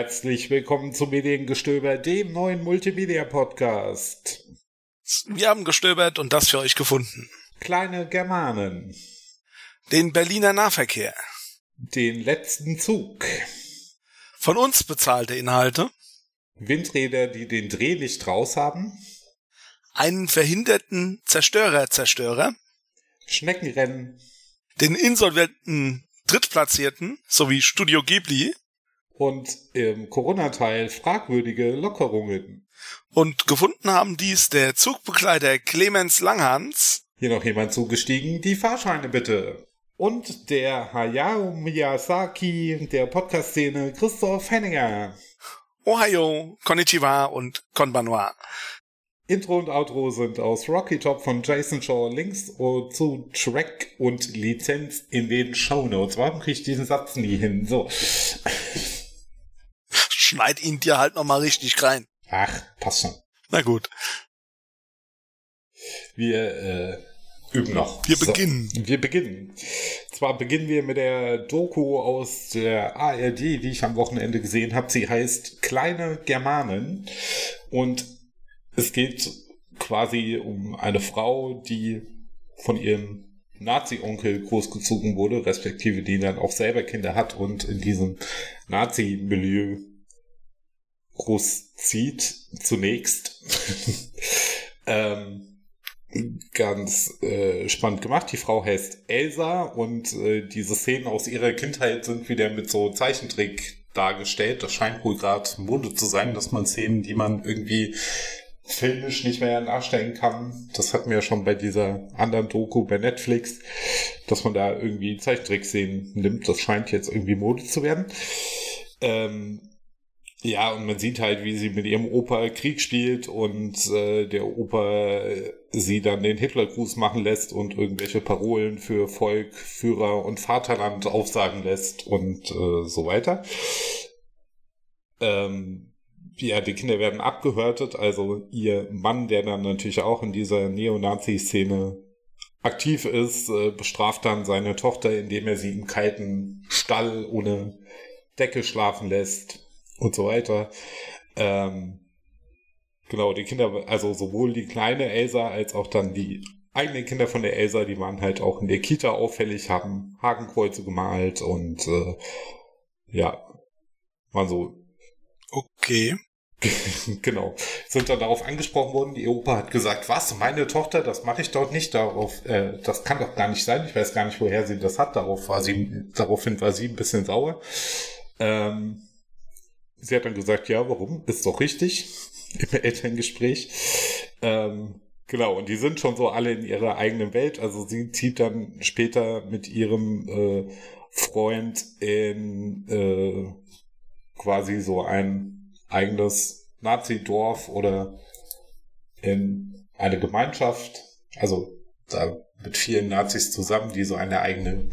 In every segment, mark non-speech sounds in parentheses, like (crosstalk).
Herzlich willkommen zu Mediengestöber, dem neuen Multimedia-Podcast. Wir haben gestöbert und das für euch gefunden. Kleine Germanen. Den Berliner Nahverkehr. Den letzten Zug. Von uns bezahlte Inhalte. Windräder, die den Dreh nicht raus haben. Einen verhinderten Zerstörer-Zerstörer. Schneckenrennen. Den insolventen Drittplatzierten sowie Studio Ghibli. Und im Corona-Teil fragwürdige Lockerungen. Und gefunden haben dies der Zugbegleiter Clemens Langhans. Hier noch jemand zugestiegen? Die Fahrscheine bitte. Und der Hayao Miyazaki der Podcast-Szene Christoph Henninger. Ohio, Konnichiwa und Konbanwa. Intro und Outro sind aus Rocky Top von Jason Shaw. Links zu Track und Lizenz in den Show Notes. Warum kriege ich diesen Satz nie hin? So. Schneid ihn dir halt nochmal richtig rein. Ach, passt schon. Na gut. Wir äh, üben noch. Wir so, beginnen. Wir beginnen. Zwar beginnen wir mit der Doku aus der ARD, die ich am Wochenende gesehen habe. Sie heißt Kleine Germanen und es geht quasi um eine Frau, die von ihrem Nazi-Onkel großgezogen wurde, respektive die dann auch selber Kinder hat und in diesem Nazi-Milieu großzieht, zunächst. (laughs) ähm, ganz äh, spannend gemacht. Die Frau heißt Elsa und äh, diese Szenen aus ihrer Kindheit sind wieder mit so Zeichentrick dargestellt. Das scheint wohl gerade Mode zu sein, dass man Szenen, die man irgendwie filmisch nicht mehr nachstellen kann. Das hatten wir ja schon bei dieser anderen Doku bei Netflix, dass man da irgendwie Zeichentrick-Szenen nimmt. Das scheint jetzt irgendwie Mode zu werden. Ähm, ja, und man sieht halt, wie sie mit ihrem Opa Krieg spielt und äh, der Opa sie dann den Hitlergruß machen lässt und irgendwelche Parolen für Volk, Führer und Vaterland aufsagen lässt und äh, so weiter. Ähm, ja, die Kinder werden abgehörtet, also ihr Mann, der dann natürlich auch in dieser Neonazi-Szene aktiv ist, äh, bestraft dann seine Tochter, indem er sie im kalten Stall ohne Decke schlafen lässt und so weiter. Ähm, genau, die Kinder, also sowohl die kleine Elsa als auch dann die eigenen Kinder von der Elsa, die waren halt auch in der Kita auffällig, haben Hakenkreuze gemalt und äh, ja, waren so. Okay. (laughs) genau. Sind dann darauf angesprochen worden, die Opa hat gesagt, was, meine Tochter, das mache ich dort nicht, darauf, äh, das kann doch gar nicht sein, ich weiß gar nicht, woher sie das hat, darauf war sie, daraufhin war sie ein bisschen sauer. Ähm, Sie hat dann gesagt, ja, warum? Ist doch richtig (laughs) im Elterngespräch. Ähm, genau, und die sind schon so alle in ihrer eigenen Welt. Also sie zieht dann später mit ihrem äh, Freund in äh, quasi so ein eigenes Nazi-Dorf oder in eine Gemeinschaft. Also da mit vielen Nazis zusammen, die so eine eigene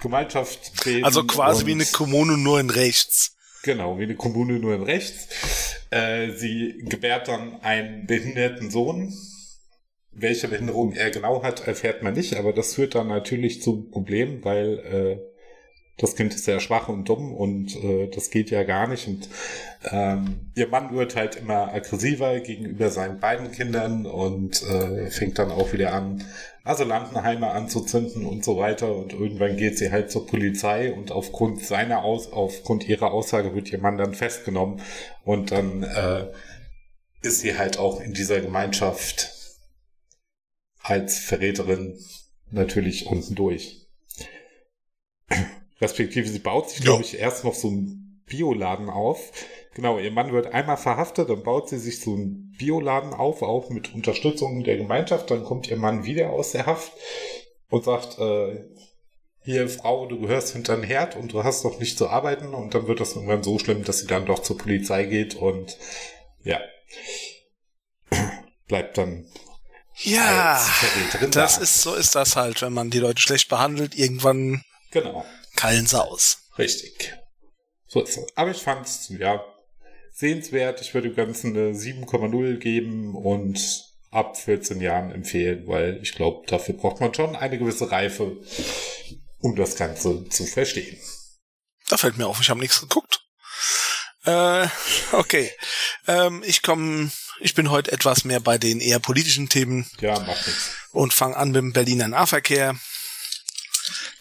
Gemeinschaft bilden. Also quasi wie eine Kommune nur in rechts. Genau, wie eine Kommune nur in rechts. Äh, sie gebärt dann einen behinderten Sohn. Welche Behinderung er genau hat, erfährt man nicht, aber das führt dann natürlich zu Problemen, weil äh, das Kind ist sehr schwach und dumm und äh, das geht ja gar nicht. Und ähm, ihr Mann wird halt immer aggressiver gegenüber seinen beiden Kindern und äh, fängt dann auch wieder an, Asylantenheime anzuzünden und so weiter. Und irgendwann geht sie halt zur Polizei und aufgrund seiner Aus aufgrund ihrer Aussage wird ihr Mann dann festgenommen und dann äh, ist sie halt auch in dieser Gemeinschaft als Verräterin natürlich unten durch. Respektive sie baut sich, glaube ich, erst noch so einen Bioladen auf. Genau, ihr Mann wird einmal verhaftet, dann baut sie sich so einen Bioladen auf, auch mit Unterstützung der Gemeinschaft. Dann kommt ihr Mann wieder aus der Haft und sagt, äh, hier Frau, du gehörst hinter den Herd und du hast doch nicht zu arbeiten. Und dann wird das irgendwann so schlimm, dass sie dann doch zur Polizei geht und ja, (clears throat) bleibt dann ja, das da. ist so ist das halt, wenn man die Leute schlecht behandelt, irgendwann genau. keilen sie aus. Richtig. So ist es. Aber ich fand es, ja, sehenswert. Ich würde dem Ganzen eine 7,0 geben und ab 14 Jahren empfehlen, weil ich glaube, dafür braucht man schon eine gewisse Reife, um das Ganze zu verstehen. Da fällt mir auf, ich habe nichts geguckt. Äh, okay. Ähm, ich komme, ich bin heute etwas mehr bei den eher politischen Themen. Ja, macht nichts. Und fange an mit dem Berliner Nahverkehr.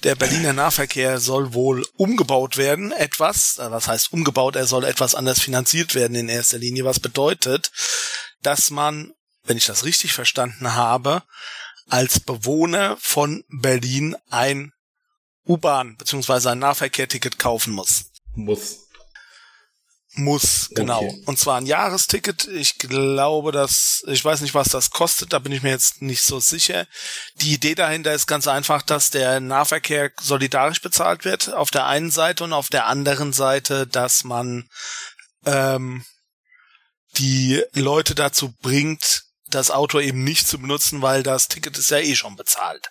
Der Berliner Nahverkehr soll wohl umgebaut werden, etwas. Äh, was heißt umgebaut? Er soll etwas anders finanziert werden in erster Linie, was bedeutet, dass man, wenn ich das richtig verstanden habe, als Bewohner von Berlin ein U-Bahn bzw. ein Nahverkehrticket kaufen muss. Muss. Muss, genau. Okay. Und zwar ein Jahresticket. Ich glaube, dass, ich weiß nicht, was das kostet, da bin ich mir jetzt nicht so sicher. Die Idee dahinter ist ganz einfach, dass der Nahverkehr solidarisch bezahlt wird, auf der einen Seite und auf der anderen Seite, dass man ähm, die Leute dazu bringt, das Auto eben nicht zu benutzen, weil das Ticket ist ja eh schon bezahlt.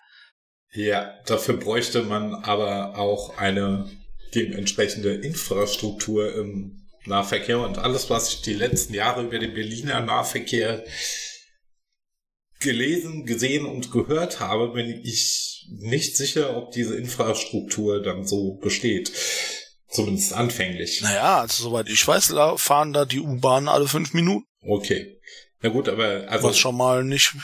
Ja, dafür bräuchte man aber auch eine dementsprechende Infrastruktur im Nahverkehr und alles, was ich die letzten Jahre über den Berliner Nahverkehr gelesen, gesehen und gehört habe, bin ich nicht sicher, ob diese Infrastruktur dann so besteht. Zumindest anfänglich. Naja, also soweit ich weiß, fahren da die U-Bahnen alle fünf Minuten. Okay. Na gut, aber also. Was schon mal nicht.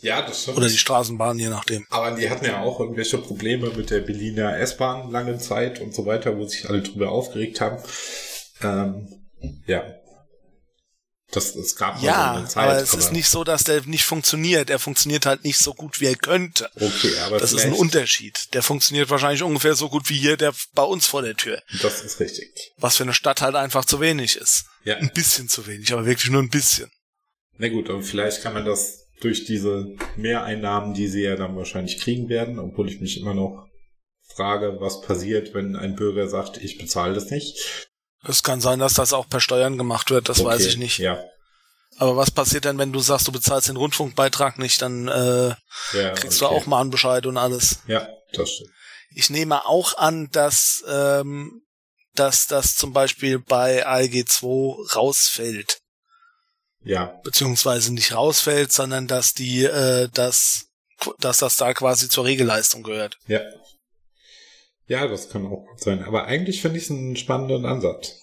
Ja, das stimmt. Oder die Straßenbahn, je nachdem. Aber die hatten ja auch irgendwelche Probleme mit der Berliner S-Bahn lange Zeit und so weiter, wo sich alle drüber aufgeregt haben. Ähm, ja. Das, es gab ja, eine Zeit, aber es aber ist nicht so, dass der nicht funktioniert. Er funktioniert halt nicht so gut, wie er könnte. Okay, aber das ist ein Unterschied. Der funktioniert wahrscheinlich ungefähr so gut wie hier der bei uns vor der Tür. Das ist richtig. Was für eine Stadt halt einfach zu wenig ist. Ja. Ein bisschen zu wenig, aber wirklich nur ein bisschen. Na gut, und vielleicht kann man das durch diese Mehreinnahmen, die sie ja dann wahrscheinlich kriegen werden, obwohl ich mich immer noch frage, was passiert, wenn ein Bürger sagt, ich bezahle das nicht. Es kann sein, dass das auch per Steuern gemacht wird, das okay, weiß ich nicht. Ja. Aber was passiert denn, wenn du sagst, du bezahlst den Rundfunkbeitrag nicht, dann äh, ja, kriegst okay. du auch Mahnbescheid und alles. Ja, das stimmt. Ich nehme auch an, dass, ähm, dass das zum Beispiel bei ALG 2 rausfällt. Ja. Beziehungsweise nicht rausfällt, sondern dass die, äh, dass, dass das da quasi zur Regelleistung gehört. Ja. Ja, das kann auch gut sein. Aber eigentlich finde ich es einen spannenden Ansatz.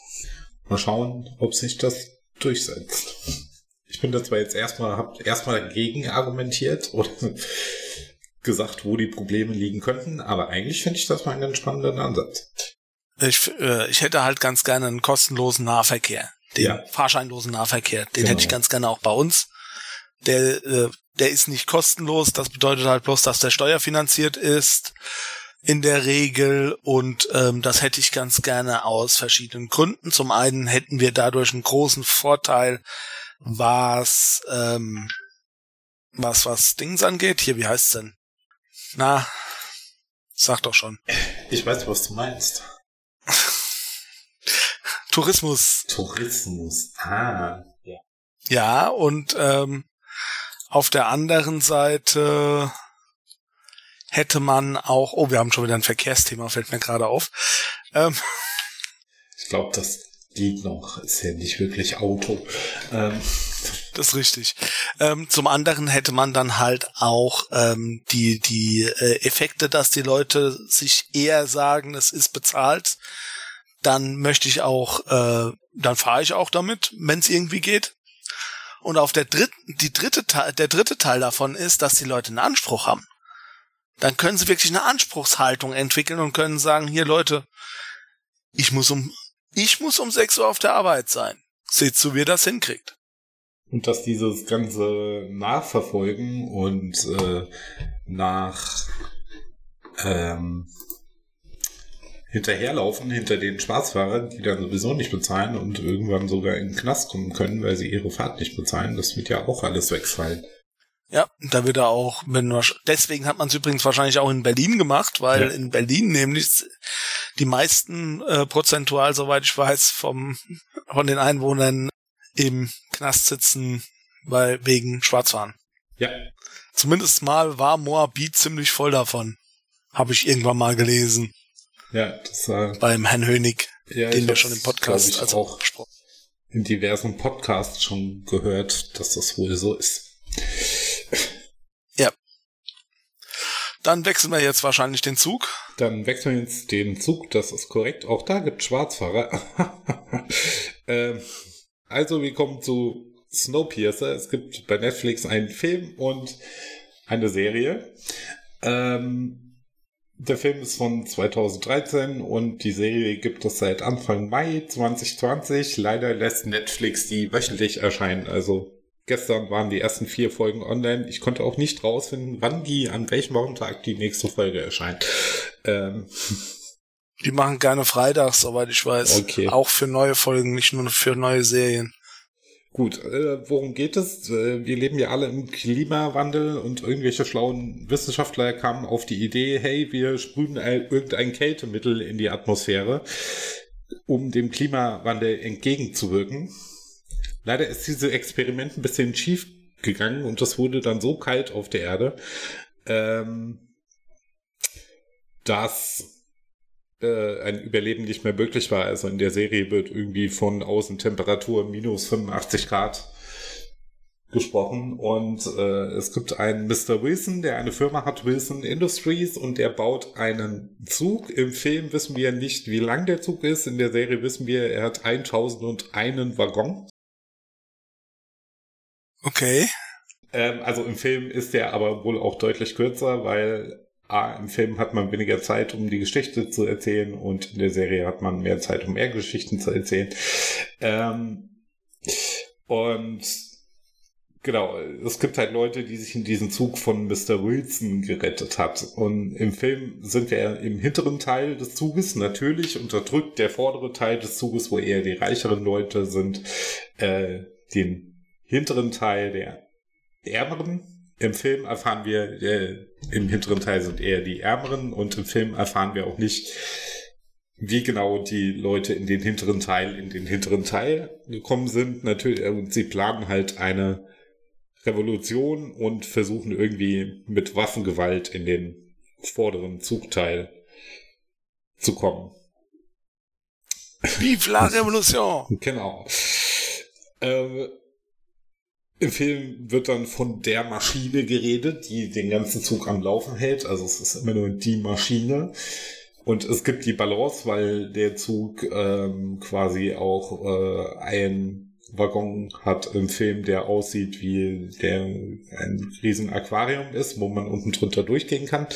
Mal schauen, ob sich das durchsetzt. Ich bin da zwar jetzt erstmal, hab erstmal dagegen argumentiert (laughs) oder gesagt, wo die Probleme liegen könnten, aber eigentlich finde ich das mal einen spannenden Ansatz. Ich, äh, ich hätte halt ganz gerne einen kostenlosen Nahverkehr. Den ja. fahrscheinlosen Nahverkehr. Den genau. hätte ich ganz gerne auch bei uns. Der, äh, der ist nicht kostenlos. Das bedeutet halt bloß, dass der steuerfinanziert ist in der Regel und ähm, das hätte ich ganz gerne aus verschiedenen Gründen. Zum einen hätten wir dadurch einen großen Vorteil, was ähm, was was Dings angeht. Hier, wie heißt's denn? Na, sag doch schon. Ich weiß, was du meinst. (laughs) Tourismus. Tourismus. Ah, ja. Ja, und ähm, auf der anderen Seite hätte man auch, oh, wir haben schon wieder ein Verkehrsthema, fällt mir gerade auf. Ähm, ich glaube, das liegt noch, ist ja nicht wirklich Auto. Ähm. Das ist richtig. Ähm, zum anderen hätte man dann halt auch ähm, die, die äh, Effekte, dass die Leute sich eher sagen, es ist bezahlt. Dann möchte ich auch, äh, dann fahre ich auch damit, wenn es irgendwie geht. Und auf der dritten, die dritte Teil, der dritte Teil davon ist, dass die Leute einen Anspruch haben dann können sie wirklich eine Anspruchshaltung entwickeln und können sagen, hier Leute, ich muss um, ich muss um 6 Uhr auf der Arbeit sein. Seht zu, wie ihr das hinkriegt. Und dass dieses ganze Nachverfolgen und äh, nach ähm, hinterherlaufen hinter den Schwarzfahrern, die dann sowieso nicht bezahlen und irgendwann sogar in den Knast kommen können, weil sie ihre Fahrt nicht bezahlen, das wird ja auch alles wegfallen. Ja, da wird er auch, wenn deswegen hat man es übrigens wahrscheinlich auch in Berlin gemacht, weil ja. in Berlin nämlich die meisten äh, prozentual, soweit ich weiß, vom von den Einwohnern im Knast sitzen, weil wegen Schwarzfahren. Ja. Zumindest mal war Moabit ziemlich voll davon. Habe ich irgendwann mal gelesen. Ja, das äh, beim Herrn Hönig, ja, den wir schon im Podcast also auch in diversen Podcasts schon gehört, dass das wohl so ist. Dann wechseln wir jetzt wahrscheinlich den Zug. Dann wechseln wir jetzt den Zug, das ist korrekt. Auch da gibt Schwarzfahrer. (laughs) Ähm, also, wir kommen zu Snowpiercer. Es gibt bei Netflix einen Film und eine Serie. Ähm, der Film ist von 2013 und die Serie gibt es seit Anfang Mai 2020. Leider lässt Netflix die wöchentlich erscheinen. Also gestern waren die ersten vier Folgen online. Ich konnte auch nicht rausfinden, wann die, an welchem Wochentag die nächste Folge erscheint. Ähm. (laughs) Die machen gerne freitags, soweit ich weiß. Okay. Auch für neue Folgen, nicht nur für neue Serien. Gut, äh, worum geht es? Äh, wir leben ja alle im Klimawandel und irgendwelche schlauen Wissenschaftler kamen auf die Idee, hey, wir sprühen irgendein Kältemittel in die Atmosphäre, um dem Klimawandel entgegenzuwirken. Leider ist dieses Experiment ein bisschen schief gegangen und es wurde dann so kalt auf der Erde, ähm, dass äh, ein Überleben nicht mehr möglich war. Also in der Serie wird irgendwie von Außentemperatur minus 85 Grad gesprochen und äh, es gibt einen Mr. Wilson, der eine Firma hat, Wilson Industries und der baut einen Zug. Im Film wissen wir nicht, wie lang der Zug ist. In der Serie wissen wir, er hat 1001 Waggon. Okay. Ähm, also im Film ist der aber wohl auch deutlich kürzer, weil A, im Film hat man weniger Zeit, um die Geschichte zu erzählen und in der Serie hat man mehr Zeit, um mehr Geschichten zu erzählen. Ähm, und genau, es gibt halt Leute, die sich in diesen Zug von Mr. Wilson gerettet hat. Und im Film sind wir im hinteren Teil des Zuges. Natürlich unterdrückt der vordere Teil des Zuges, wo eher die reicheren Leute sind, äh, den hinteren Teil der ärmeren im Film erfahren wir, äh, im hinteren Teil sind eher die Ärmeren und im Film erfahren wir auch nicht, wie genau die Leute in den hinteren Teil, in den hinteren Teil gekommen sind. Natürlich, äh, und sie planen halt eine Revolution und versuchen irgendwie mit Waffengewalt in den vorderen Zugteil zu kommen. Vive la Revolution! (laughs) genau. Äh, im Film wird dann von der Maschine geredet, die den ganzen Zug am Laufen hält. Also es ist immer nur die Maschine. Und es gibt die Balance, weil der Zug ähm, quasi auch äh, ein Waggon hat im Film, der aussieht wie der ein riesen Aquarium ist, wo man unten drunter durchgehen kann.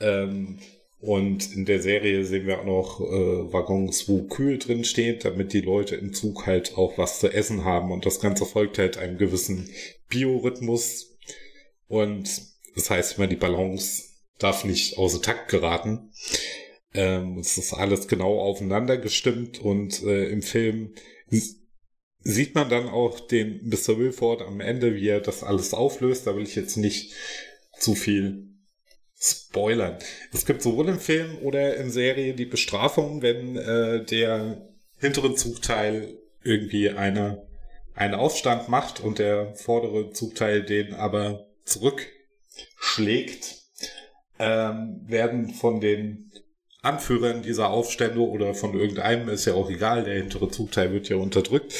Ähm, und in der Serie sehen wir auch noch äh, Waggons, wo kühl drin steht, damit die Leute im Zug halt auch was zu essen haben. Und das Ganze folgt halt einem gewissen Biorhythmus. Und das heißt immer, die Balance darf nicht außer Takt geraten. Ähm, es ist alles genau aufeinander gestimmt und äh, im Film sieht man dann auch den Mr. Wilford am Ende, wie er das alles auflöst. Da will ich jetzt nicht zu viel spoilern. Es gibt sowohl im Film oder in Serie die Bestrafung, wenn äh, der hintere Zugteil irgendwie eine, einen Aufstand macht und der vordere Zugteil den aber zurückschlägt, ähm, werden von den Anführern dieser Aufstände oder von irgendeinem, ist ja auch egal, der hintere Zugteil wird ja unterdrückt,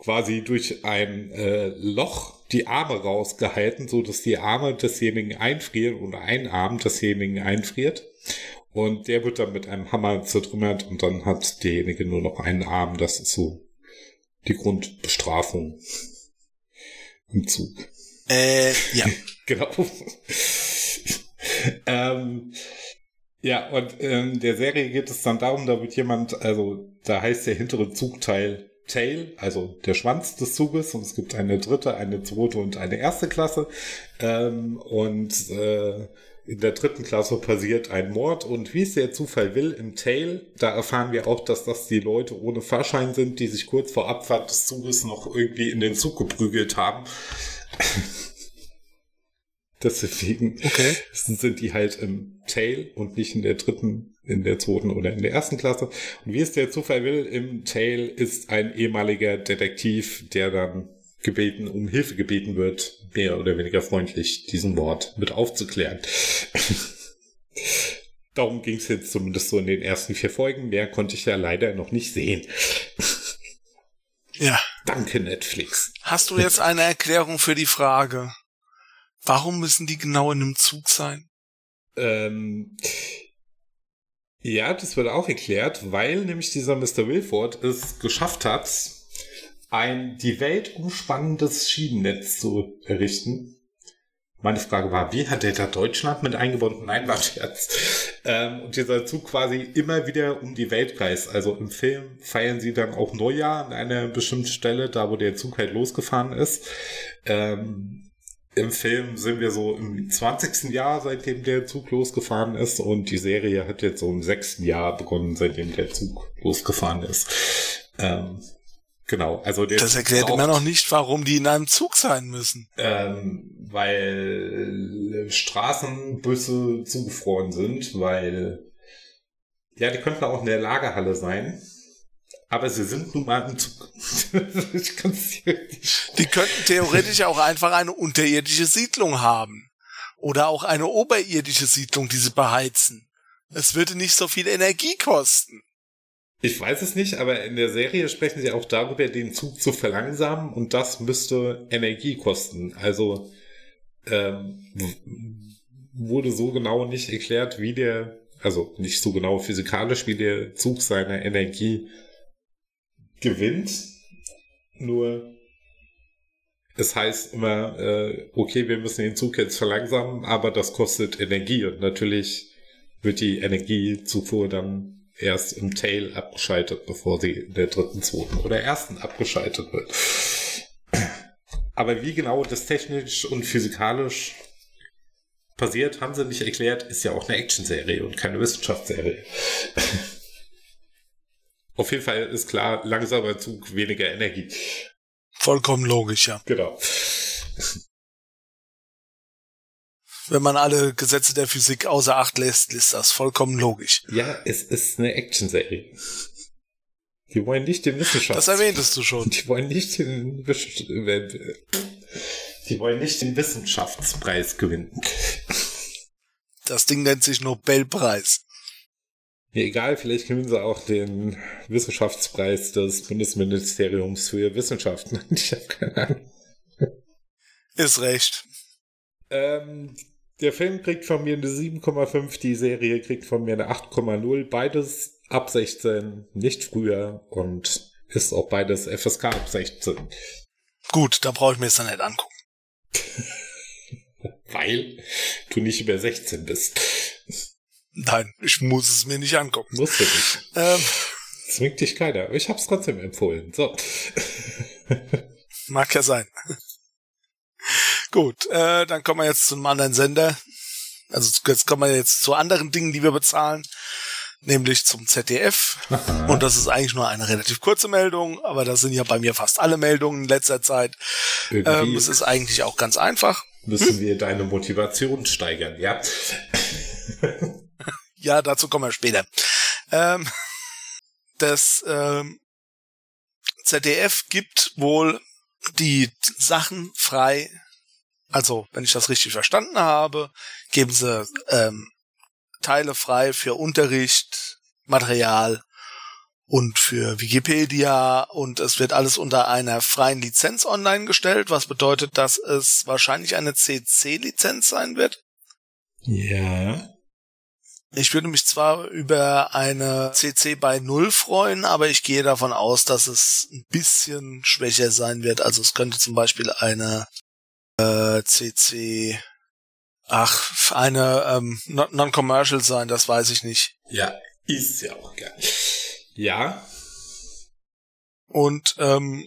quasi durch ein äh, Loch die Arme rausgehalten, so dass die Arme desjenigen einfrieren oder ein Arm desjenigen einfriert. Und der wird dann mit einem Hammer zertrümmert und dann hat derjenige nur noch einen Arm. Das ist so die Grundbestrafung im Zug. Äh, ja. (laughs) genau. (laughs) ähm, ja, und in der Serie geht es dann darum, da wird jemand, also da heißt der hintere Zugteil Tail, also der Schwanz des Zuges, und es gibt eine dritte, eine zweite und eine erste Klasse. Ähm, und äh, in der dritten Klasse passiert ein Mord und wie es der Zufall will, im Tail, da erfahren wir auch, dass das die Leute ohne Fahrschein sind, die sich kurz vor Abfahrt des Zuges noch irgendwie in den Zug geprügelt haben. Deswegen okay. sind die halt im Tail und nicht in der dritten, in der zweiten oder in der ersten Klasse. Und wie es der Zufall will, im Tail ist ein ehemaliger Detektiv, der dann gebeten, um Hilfe gebeten wird, mehr oder weniger freundlich diesen Wort mit aufzuklären. (laughs) Darum ging es jetzt zumindest so in den ersten vier Folgen. Mehr konnte ich ja leider noch nicht sehen. Ja. Danke, Netflix. Hast du jetzt eine Erklärung für die Frage? Warum müssen die genau in einem Zug sein? Ähm, ja, das wird auch erklärt, weil nämlich dieser Mr. Wilford es geschafft hat, ein die Welt umspannendes Schienennetz zu errichten. Meine Frage war, wie hat der da Deutschland mit eingebunden? Nein, war Scherz. Ähm, und dieser Zug quasi immer wieder um die Welt reist. Also im Film feiern sie dann auch Neujahr an einer bestimmten Stelle, da wo der Zug halt losgefahren ist. Ähm, Im Film sind wir so im 20. Jahr, seitdem der Zug losgefahren ist. Und die Serie hat jetzt so im 6. Jahr begonnen, seitdem der Zug losgefahren ist. Ähm, Genau, also der Das erklärt braucht, immer noch nicht, warum die in einem Zug sein müssen. Ähm, weil Straßenbusse zugefroren sind, weil ja, die könnten auch in der Lagerhalle sein. Aber sie sind nun mal im Zug. (laughs) die könnten theoretisch auch einfach eine unterirdische Siedlung haben. Oder auch eine oberirdische Siedlung, die sie beheizen. Es würde nicht so viel Energie kosten. Ich weiß es nicht, aber in der Serie sprechen sie auch darüber, den Zug zu verlangsamen und das müsste Energie kosten. Also ähm, wurde so genau nicht erklärt, wie der, also nicht so genau physikalisch, wie der Zug seine Energie gewinnt. Nur es heißt immer, äh, okay, wir müssen den Zug jetzt verlangsamen, aber das kostet Energie und natürlich wird die Energiezufuhr dann erst im Tail abgeschaltet, bevor sie in der dritten, zweiten oder ersten abgeschaltet wird. Aber wie genau das technisch und physikalisch passiert, haben sie nicht erklärt, ist ja auch eine Actionserie und keine Wissenschaftsserie. Auf jeden Fall ist klar, langsamer Zug, weniger Energie. Vollkommen logisch, ja. Genau wenn man alle Gesetze der Physik außer Acht lässt, ist das vollkommen logisch. Ja, es ist eine Actionserie. Die wollen nicht den Wissenschafts... Das erwähntest du schon. Die wollen nicht den, die wollen nicht den Wissenschaftspreis gewinnen. Das Ding nennt sich Nobelpreis. Ja, egal, vielleicht gewinnen sie auch den Wissenschaftspreis des Bundesministeriums für Wissenschaften. (laughs) Ich habe keine Ahnung. Ist recht. Ähm, der Film kriegt von mir eine 7,5, die Serie kriegt von mir eine 8,0. Beides ab 16, nicht früher und ist auch beides FSK ab 16. Gut, da brauche ich mir es dann nicht angucken. (laughs) Weil du nicht über 16 bist. Nein, ich muss es mir nicht angucken. Musst du nicht. Ähm, Zwingt dich keiner. Ich hab's trotzdem empfohlen. So. (laughs) Mag ja sein. (laughs) Gut, äh, dann kommen wir jetzt zu einem anderen Sender. Also jetzt kommen wir jetzt zu anderen Dingen, die wir bezahlen, nämlich zum ZDF. Aha. Und das ist eigentlich nur eine relativ kurze Meldung, aber das sind ja bei mir fast alle Meldungen in letzter Zeit. Ähm, es ist eigentlich auch ganz einfach. Müssen hm? wir deine Motivation steigern, ja? (laughs) ja, dazu kommen wir später. Ähm, (laughs) das ähm, ZDF gibt wohl die Sachen frei also, wenn ich das richtig verstanden habe, geben sie ähm, Teile frei für Unterricht, Material und für Wikipedia und es wird alles unter einer freien Lizenz online gestellt, was bedeutet, dass es wahrscheinlich eine CC-Lizenz sein wird. Ja. Ich würde mich zwar über eine CC bei Null freuen, aber ich gehe davon aus, dass es ein bisschen schwächer sein wird. Also es könnte zum Beispiel eine äh, CC, ach, eine ähm, Non-Commercial sein, das weiß ich nicht. Ja, ist ja auch geil. Ja. Und ähm,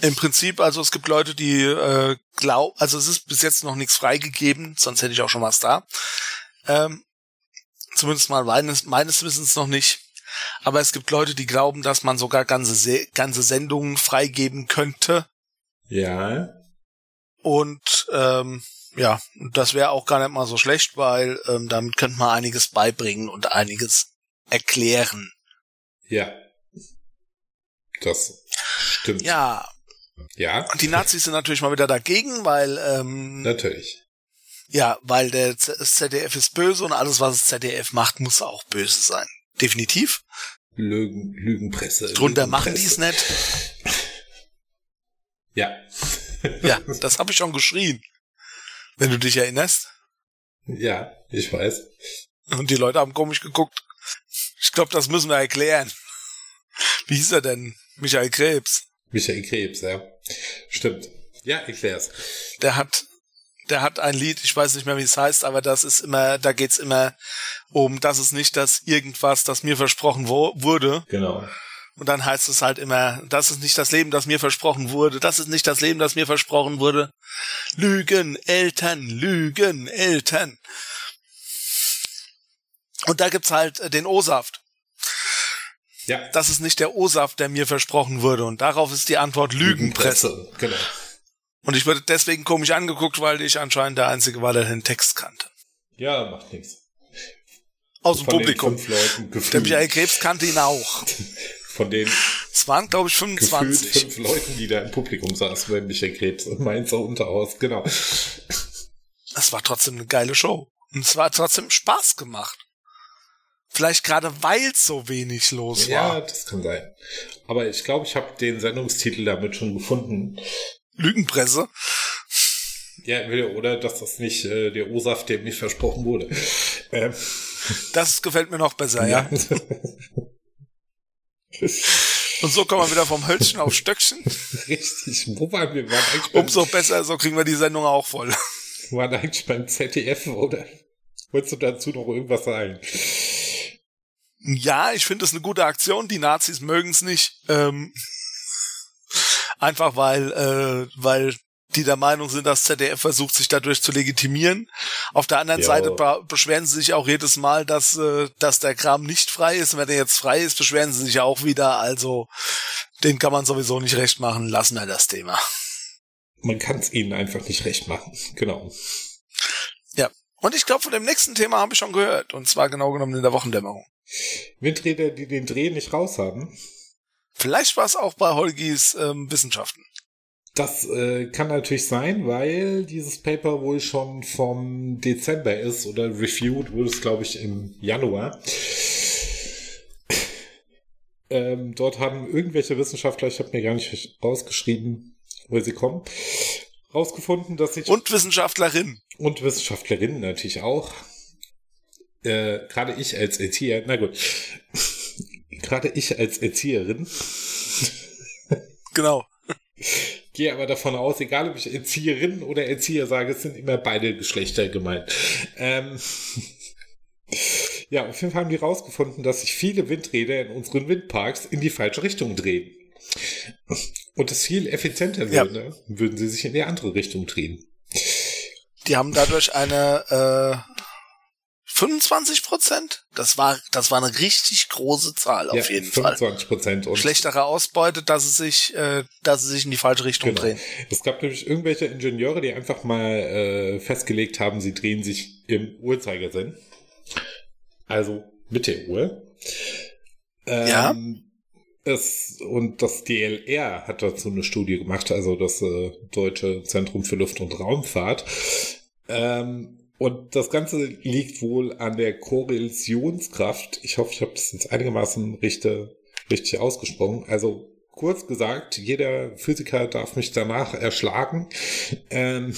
im Prinzip, also es gibt Leute, die äh, glauben, also es ist bis jetzt noch nichts freigegeben, sonst hätte ich auch schon was da. Ähm, zumindest mal meines, meines Wissens noch nicht. Aber es gibt Leute, die glauben, dass man sogar ganze, ganze Sendungen freigeben könnte. Ja. Und ähm, ja, das wäre auch gar nicht mal so schlecht, weil ähm, damit könnte man einiges beibringen und einiges erklären. Ja. Das stimmt. Ja. Ja. Und die Nazis sind natürlich mal wieder dagegen, weil ähm, natürlich. Ja, weil der ZDF ist böse und alles, was das ZDF macht, muss auch böse sein. Definitiv. Lügen, Lügenpresse. Drunter Lügenpresse. machen die es nicht. (laughs) Ja. (laughs) Ja, das habe ich schon geschrien. Wenn du dich erinnerst. Ja, ich weiß. Und die Leute haben komisch geguckt. Ich glaube, das müssen wir erklären. Wie hieß er denn? Michael Krebs. Michael Krebs, ja. Stimmt. Ja, erklär's. Der hat, der hat ein Lied, ich weiß nicht mehr, wie es heißt, aber das ist immer, da geht's immer um, das ist nicht das irgendwas, das mir versprochen wo, wurde. Genau. Und dann heißt es halt immer, das ist nicht das Leben, das mir versprochen wurde, das ist nicht das Leben, das mir versprochen wurde. Lügen, Eltern, Lügen, Eltern. Und da gibt's halt äh, den O-Saft. Ja. Das ist nicht der O-Saft, der mir versprochen wurde. Und darauf ist die Antwort Lügenpresse. Lügenpresse, Genau. Und ich wurde deswegen komisch angeguckt, weil ich anscheinend der Einzige war, der den Text kannte. Ja, macht nichts. Aus dem Publikum. Der. Michael Krebs kannte ihn auch. (laughs) Von den Es waren, glaube ich, gefühlt 25. fünf Leuten, die da im Publikum saßen bei Michael Krebs und Mainzer Unterhaus. Genau. Es war trotzdem eine geile Show. Und es war trotzdem Spaß gemacht. Vielleicht gerade weil es so wenig los Ja, war. das kann sein. Aber ich glaube, ich habe den Sendungstitel damit schon gefunden. Lügenpresse. Ja, oder dass das nicht äh, der O-Saft, der mir versprochen wurde. Ähm, Das gefällt mir noch besser, ja. Und so kommen wir wieder vom Hölzchen auf Stöckchen. Richtig. Wo waren wir? Waren eigentlich, beim, Umso besser, so kriegen wir die Sendung auch voll. waren eigentlich beim ZDF oder wolltest du dazu noch irgendwas sagen? Ja, ich finde es eine gute Aktion. Die Nazis mögen es nicht. Ähm, einfach weil, äh, weil die der Meinung sind, dass ZDF versucht, sich dadurch zu legitimieren. Auf der anderen Ja. Seite be beschweren sie sich auch jedes Mal, dass, äh, dass der Kram nicht frei ist. Und wenn er jetzt frei ist, beschweren sie sich auch wieder. Also, den kann man sowieso nicht recht machen. Lassen wir das Thema. Man kann es ihnen einfach nicht recht machen. Genau. Ja. Und ich glaube, von dem nächsten Thema habe ich schon gehört. Und zwar genau genommen in der Wochendämmerung. Windräder, die den Dreh nicht raus haben. Vielleicht war es auch bei Holgis ähm, Wissenschaften. Das äh, kann natürlich sein, weil dieses Paper wohl schon vom Dezember ist oder reviewed wurde es, glaube ich, im Januar. Ähm, dort haben irgendwelche Wissenschaftler, ich habe mir gar nicht rausgeschrieben, wo sie kommen, rausgefunden, dass sich Und Wissenschaftlerin. und Wissenschaftlerinnen natürlich auch. Äh, gerade ich als Erzieher, na gut, gerade ich als Erzieherin Genau. gehe aber davon aus, egal ob ich Erzieherin oder Erzieher sage, es sind immer beide Geschlechter gemeint. Ähm, ja, auf jeden Fall haben die rausgefunden, dass sich viele Windräder in unseren Windparks in die falsche Richtung drehen. Und es viel effizienter Ja. würde, würden sie sich in die andere Richtung drehen. Die haben dadurch eine äh, 25 Prozent. Das war, das war eine richtig große Zahl auf jeden Fall. 25 Prozent. Schlechtere Ausbeute, dass sie sich, äh, dass sie sich in die falsche Richtung Genau. drehen. Es gab nämlich irgendwelche Ingenieure, die einfach mal äh, festgelegt haben, sie drehen sich im Uhrzeigersinn. Also mit der Uhr. Ähm, Ja. Es, und das DLR hat dazu eine Studie gemacht, also das äh, Deutsche Zentrum für Luft- und Raumfahrt. Ähm, und das Ganze liegt wohl an der Korrelationskraft. Ich hoffe, ich habe das jetzt einigermaßen richtig, richtig ausgesprochen. Also kurz gesagt, jeder Physiker darf mich danach erschlagen. Ähm,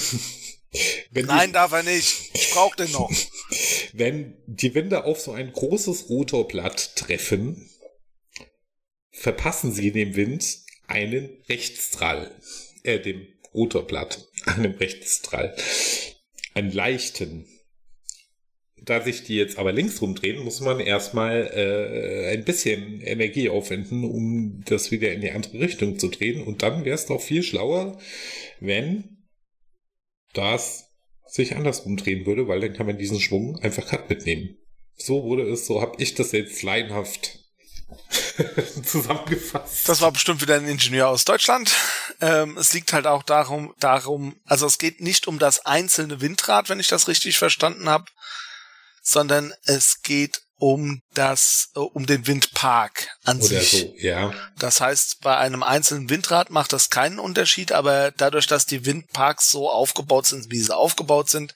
(laughs) wenn Nein, darf er nicht. Ich brauche den noch. (laughs) Wenn die Winde auf so ein großes Rotorblatt treffen, verpassen sie dem Wind einen Rechtsdrall. Äh, dem Rotorblatt einen Rechtsdrall. Einen leichten. Da sich die jetzt aber links rumdrehen, muss man erstmal äh, ein bisschen Energie aufwenden, um das wieder in die andere Richtung zu drehen. Und dann wäre es doch viel schlauer, wenn das sich andersrum drehen würde, weil dann kann man diesen Schwung einfach grad mitnehmen. So wurde es, so habe ich das jetzt laienhaft (laughs) zusammengefasst. Das war bestimmt wieder ein Ingenieur aus Deutschland. Ähm, es liegt halt auch darum, darum, also es geht nicht um das einzelne Windrad, wenn ich das richtig verstanden habe, sondern es geht um das, äh, um den Windpark an Oder sich. so, ja. Das heißt, bei einem einzelnen Windrad macht das keinen Unterschied, aber dadurch, dass die Windparks so aufgebaut sind, wie sie aufgebaut sind,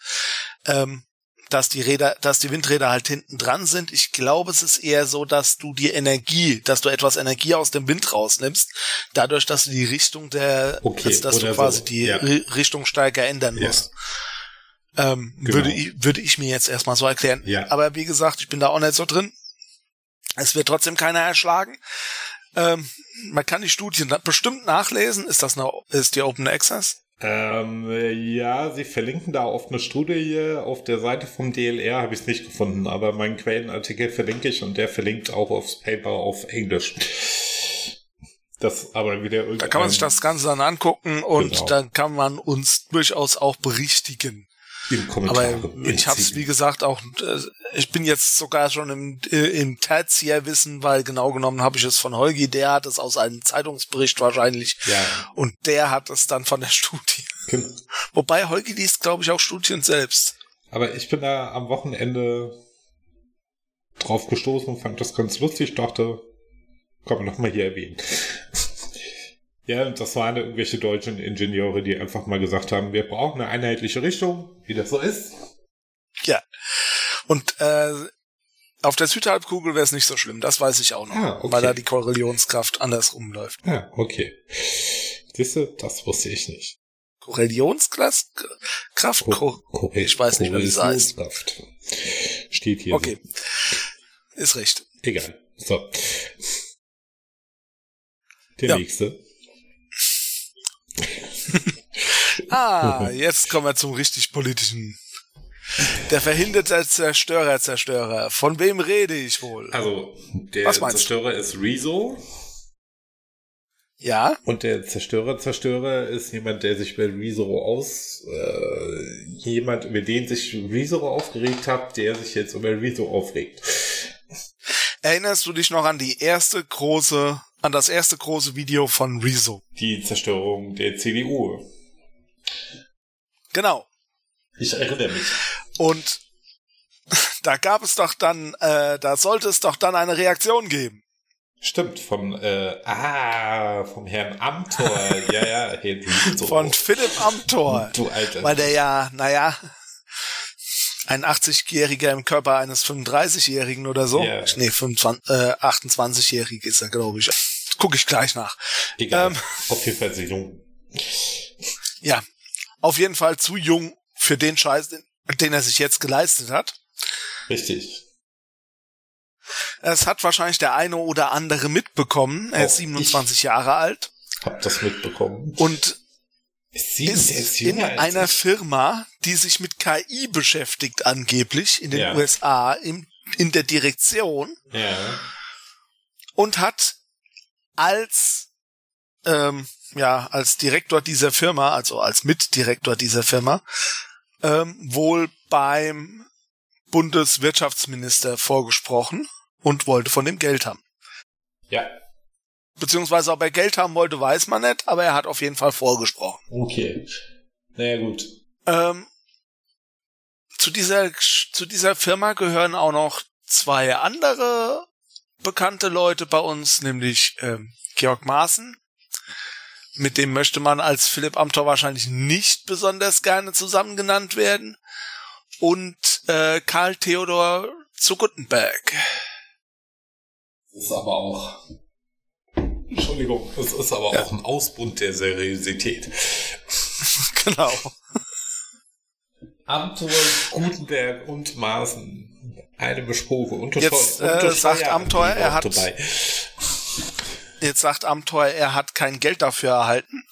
ähm, dass die Räder, dass die Windräder halt hinten dran sind. Ich glaube, es ist eher so, dass du die Energie, dass du etwas Energie aus dem Wind rausnimmst, dadurch, dass du die Richtung der, Okay, dass, dass du quasi so, die ja. Ri- Richtung stärker ändern Ja. musst. Ähm, Genau. würde, ich, würde ich mir jetzt erstmal so erklären. Ja. Aber wie gesagt, ich bin da auch nicht so drin. Es wird trotzdem keiner erschlagen. Ähm, man kann die Studien bestimmt nachlesen. Ist das eine, ist die Open Access? Ähm, ja, sie verlinken da auf eine Studie auf der Seite vom DLR, habe ich es nicht gefunden, aber meinen Quellenartikel verlinke ich und der verlinkt auch aufs Paper auf Englisch. Das aber wieder Da kann man sich das Ganze dann angucken und genau. dann kann man uns durchaus auch berichtigen. Im Kommentar. Aber ich habe es, wie gesagt, auch, äh, ich bin jetzt sogar schon im, äh, im Tertiärwissen, weil genau genommen habe ich es von Holgi, der hat es aus einem Zeitungsbericht wahrscheinlich ja. und der hat es dann von der (laughs) Studie. Genau. Wobei Holgi liest, glaube ich, auch Studien selbst. Aber ich bin da am Wochenende drauf gestoßen und fand das ganz lustig, dachte, kann man nochmal hier erwähnen. Ja, und das waren irgendwelche deutschen Ingenieure, die einfach mal gesagt haben, wir brauchen eine einheitliche Richtung, wie das so ist. Ja. Und äh, auf der Südhalbkugel wäre es nicht so schlimm, das weiß ich auch noch, ah, okay. weil da die Korrelionskraft andersrum läuft. Ja, ah, okay. Siehste, das wusste ich nicht. Korrelionskraft? Kraft? Ko Ko ich weiß nicht, wie das heißt. Steht hier. Okay. So. Ist recht. Egal. So. Der ja. nächste. Ah, (laughs) jetzt kommen wir zum richtig politischen. Der verhinderte Zerstörer, Zerstörer. Von wem rede ich wohl? Also, der Zerstörer ist Rezo. Ja. Und der Zerstörer, Zerstörer ist jemand, der sich bei Rezo aus, äh, jemand, über den sich Rezo aufgeregt hat, der sich jetzt über Rezo aufregt. Erinnerst du dich noch an die erste große an das erste große Video von Rezo. Die Zerstörung der CDU. Genau. Ich erinnere mich. Und (laughs) da gab es doch dann, äh, da sollte es doch dann eine Reaktion geben. Stimmt, von, äh, ah, vom Herrn Amtor, (laughs) ja, ja, hey, so. Von Philipp Amtor. (laughs) Du Alter. Weil der ja, naja, ein 80-Jähriger im Körper eines 35-Jährigen oder so. Yeah. Nee, 25, äh, 28-Jährig ist er, glaube ich. Gucke ich gleich nach. Egal. Ähm, auf jeden Fall sehr jung. Ja, auf jeden Fall zu jung für den Scheiß, den, er sich jetzt geleistet hat. Richtig. Es hat wahrscheinlich der eine oder andere mitbekommen. Er ist 27 Jahre alt. Hab das mitbekommen. Und ist, ist in einer Firma, die sich mit KI beschäftigt, angeblich in den ja. USA, im, in der Direktion. Ja. Und hat als ähm, ja als Direktor dieser Firma, also als Mitdirektor dieser Firma, ähm, wohl beim Bundeswirtschaftsminister vorgesprochen und wollte von dem Geld haben. Ja. Beziehungsweise ob er Geld haben wollte, weiß man nicht, aber er hat auf jeden Fall vorgesprochen. Okay. Naja, gut. Ähm, zu dieser, zu dieser Firma gehören auch noch zwei andere bekannte Leute bei uns, nämlich ähm, Georg Maaßen. Mit dem möchte man als Philipp Amthor wahrscheinlich nicht besonders gerne zusammen genannt werden. Und äh, Karl Theodor zu Gutenberg. Das ist aber auch. Entschuldigung, das ist aber ja. auch ein Ausbund der Seriosität. (laughs) genau. Amthor, Gutenberg und Maaßen. Eine Besproche. Jetzt äh, sagt Amthor, er hat, dabei. Jetzt sagt Amthor, er hat kein Geld dafür erhalten.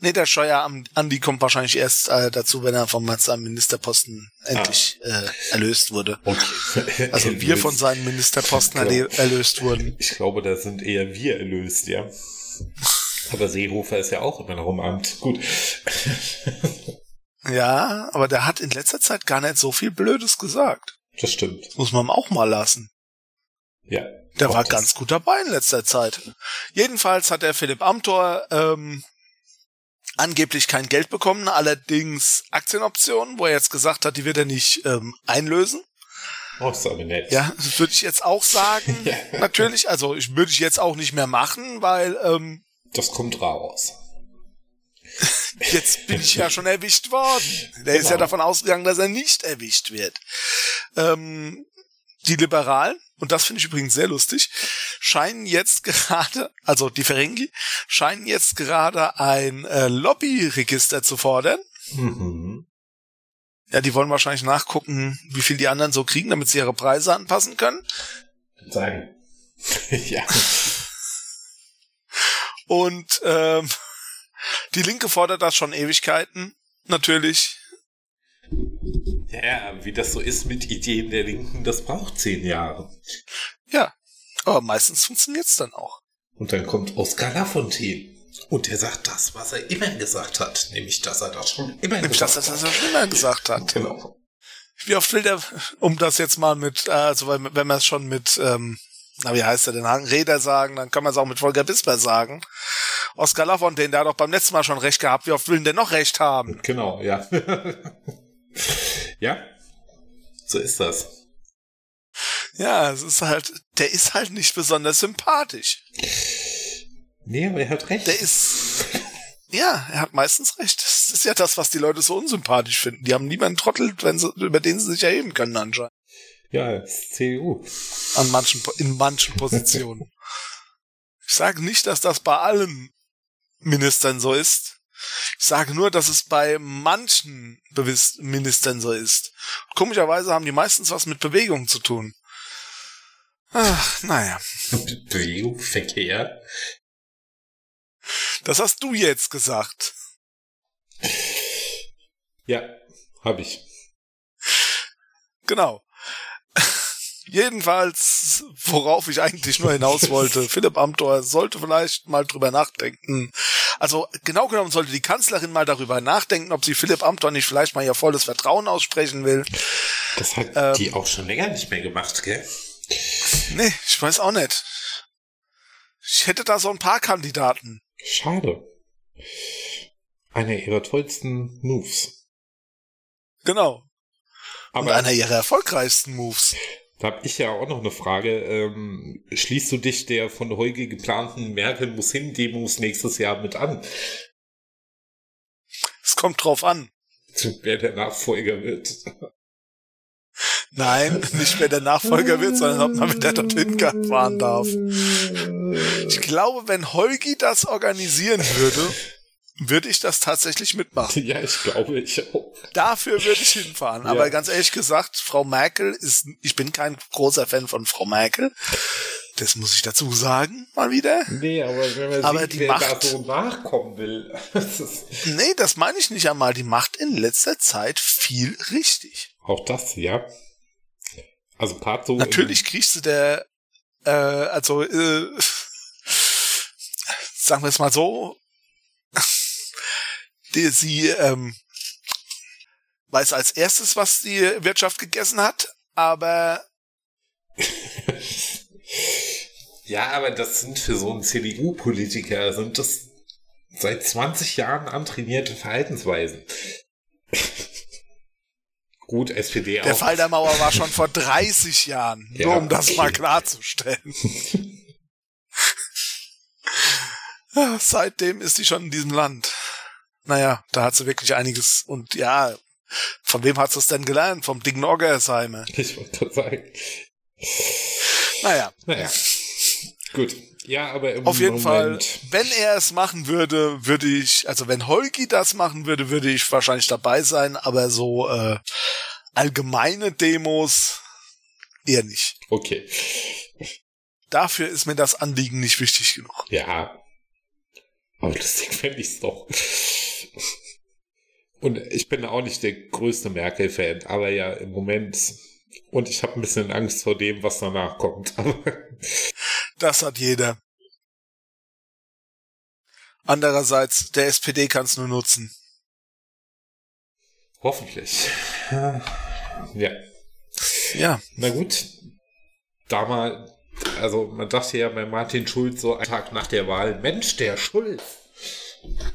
Nee, der Steuer Andi kommt wahrscheinlich erst äh, dazu, wenn er von seinem Ministerposten endlich ah. äh, erlöst wurde. Okay. Also (laughs) wir von seinem Ministerposten genau. erlöst wurden. Ich glaube, da sind eher wir erlöst, ja. Aber Seehofer ist ja auch immer noch im Amt. Gut. (laughs) ja, aber der hat in letzter Zeit gar nicht so viel Blödes gesagt. Das stimmt. Das muss man auch mal lassen. Ja. Der war ganz gut dabei in letzter Zeit. Jedenfalls hat der Philipp Amthor ähm, angeblich kein Geld bekommen, allerdings Aktienoptionen, wo er jetzt gesagt hat, die wird er nicht ähm, einlösen. Oh, ist aber nett. Ja, das würde ich jetzt auch sagen. (laughs) ja. Natürlich, also ich würde ich jetzt auch nicht mehr machen, weil ähm, das kommt raus. (laughs) Jetzt bin ich ja schon erwischt worden. Der genau. ist ja genau. davon ausgegangen, dass er nicht erwischt wird. Ähm, die Liberalen, und das finde ich übrigens sehr lustig, scheinen jetzt gerade, also die Ferengi, scheinen jetzt gerade ein äh, Lobbyregister zu fordern. Mhm. Ja, die wollen wahrscheinlich nachgucken, wie viel die anderen so kriegen, damit sie ihre Preise anpassen können. Sagen. (laughs) ja. Und ähm, die Linke fordert das schon Ewigkeiten, natürlich. Ja, wie das so ist mit Ideen der Linken, das braucht zehn Jahre. Ja, aber meistens funktioniert's dann auch. Und dann kommt Oskar Lafontaine. Und er sagt das, was er immer gesagt hat. Nämlich, dass er das schon immer Nämlich, gesagt dass er hat. das schon immer gesagt hat. Genau. Wie oft will der, um das jetzt mal mit, äh, also wenn wenn man es schon mit, ähm, na wie heißt er denn, Räder sagen, dann kann man es auch mit Volker Bisper sagen. Oskar Lafontaine, der hat doch beim letzten Mal schon recht gehabt. Wie oft will denn der noch recht haben? Genau, ja. (laughs) ja, so ist das. Ja, es ist halt, der ist halt nicht besonders sympathisch. Nee, aber er hat recht. Der ist, ja, er hat meistens recht. Das ist ja das, was die Leute so unsympathisch finden. Die haben niemanden Trottel, wenn sie, über den sie sich erheben können anscheinend. ja, CDU. An manchen, in manchen Positionen. (laughs) Ich sage nicht, dass das bei allen Ministern so ist. Ich sage nur, dass es bei manchen Ministern so ist. Komischerweise haben die meistens was mit Bewegung zu tun. Ach, naja. Bewegung, Verkehr. Das hast du jetzt gesagt. Ja, habe ich. Genau. Jedenfalls, worauf ich eigentlich nur hinaus wollte, (laughs) Philipp Amthor sollte vielleicht mal drüber nachdenken. Also genau genommen sollte die Kanzlerin mal darüber nachdenken, ob sie Philipp Amthor nicht vielleicht mal ihr volles Vertrauen aussprechen will. Das hat Ähm. die auch schon länger nicht mehr gemacht, gell? Nee, ich weiß auch nicht. Ich hätte da so ein paar Kandidaten. Schade. Einer ihrer tollsten Moves. Genau. Und Aber einer ihrer erfolgreichsten Moves. Da habe ich ja auch noch eine Frage. Ähm, schließt du dich der von Heuge geplanten Merkel muss hin Demos nächstes Jahr mit an? Es kommt drauf an. Wer der Nachfolger wird. Nein, nicht wer der Nachfolger wird, sondern ob man wieder dorthin fahren darf. Ich glaube, wenn Holgi das organisieren würde, würde ich das tatsächlich mitmachen. Ja, ich glaube, ich auch. Dafür würde ich hinfahren. Ja. Aber ganz ehrlich gesagt, Frau Merkel ist, ich bin kein großer Fan von Frau Merkel. Das muss ich dazu sagen, mal wieder. Nee, aber wenn man Aber sieht, die wer Macht- da so nachkommen will. (laughs) Nee, das meine ich nicht einmal. Die macht in letzter Zeit viel richtig. auch das, ja. Also gerade so. Natürlich kriegst du der, äh, also, äh, (laughs) sagen wir es mal so, die, sie ähm, weiß als erstes, was die Wirtschaft gegessen hat, aber (laughs) Ja, aber das sind für so einen CDU-Politiker, sind das seit 20 Jahren antrainierte Verhaltensweisen. (laughs) Gut, SPD der auch. Fall der Mauer war schon vor (laughs) 30 Jahren, Ja, nur um das okay. mal klarzustellen. Seitdem ist sie schon in diesem Land. Naja, da hat sie wirklich einiges. Und ja, von wem hat sie es denn gelernt? Vom dicken Oggersheimer. (laughs) Ich wollte sagen. Naja, Naja. Gut. Ja, aber im auf jeden Moment, Fall, wenn er es machen würde, würde ich, also wenn Holgi das machen würde, würde ich wahrscheinlich dabei sein, aber so äh, allgemeine Demos eher nicht. Okay. Dafür ist mir das Anliegen nicht wichtig genug. Ja. Aber lustig fände ich's doch. Und ich bin auch nicht der größte Merkel-Fan, aber ja, im Moment. Und ich habe ein bisschen Angst vor dem, was danach kommt. (laughs) Aber Das hat jeder. Andererseits, der SPD kann es nur nutzen. hoffentlich. (laughs) Ja. Ja, Na gut. Damals, also man dachte ja bei Martin Schulz so einen Tag nach der Wahl, Mensch, der Schulz.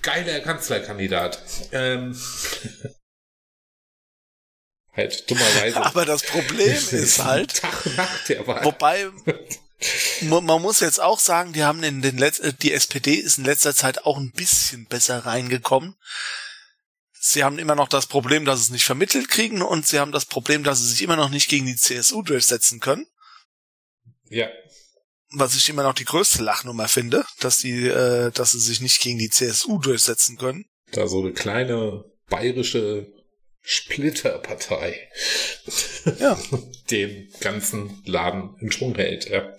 Geiler Kanzlerkandidat. Ähm, (laughs) halt dummerweise. (laughs) aber das Problem (laughs) ist halt, Tag nach der Wahl. wobei man muss jetzt auch sagen, die haben in den Letz äh, die SPD ist in letzter Zeit auch ein bisschen besser reingekommen. Sie haben immer noch das Problem, dass sie es nicht vermittelt kriegen und sie haben das Problem, dass sie sich immer noch nicht gegen die CSU durchsetzen können. Ja. Was ich immer noch die größte Lachnummer finde, dass die, äh, dass sie sich nicht gegen die CSU durchsetzen können. Da so eine kleine bayerische Splitterpartei. Ja. (laughs) Den ganzen Laden in Schwung hält, ja.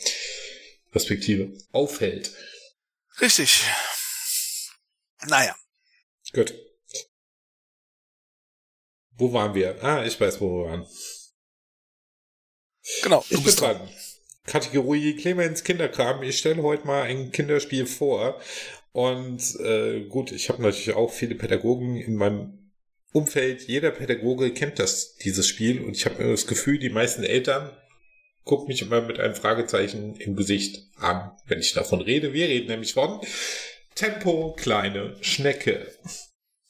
Respektive aufhält. Richtig. Naja. Gut. Wo waren wir? Ah, ich weiß, wo wir waren. Genau, ich bin dran. Kategorie Clemens Kinderkram. Ich stelle heute mal ein Kinderspiel vor. Und äh, gut, ich habe natürlich auch viele Pädagogen in meinem Umfeld. Jeder Pädagoge kennt das, dieses Spiel. Und ich habe das Gefühl, die meisten Eltern gucken mich immer mit einem Fragezeichen im Gesicht an, wenn ich davon rede. Wir reden nämlich von Tempo, kleine Schnecke.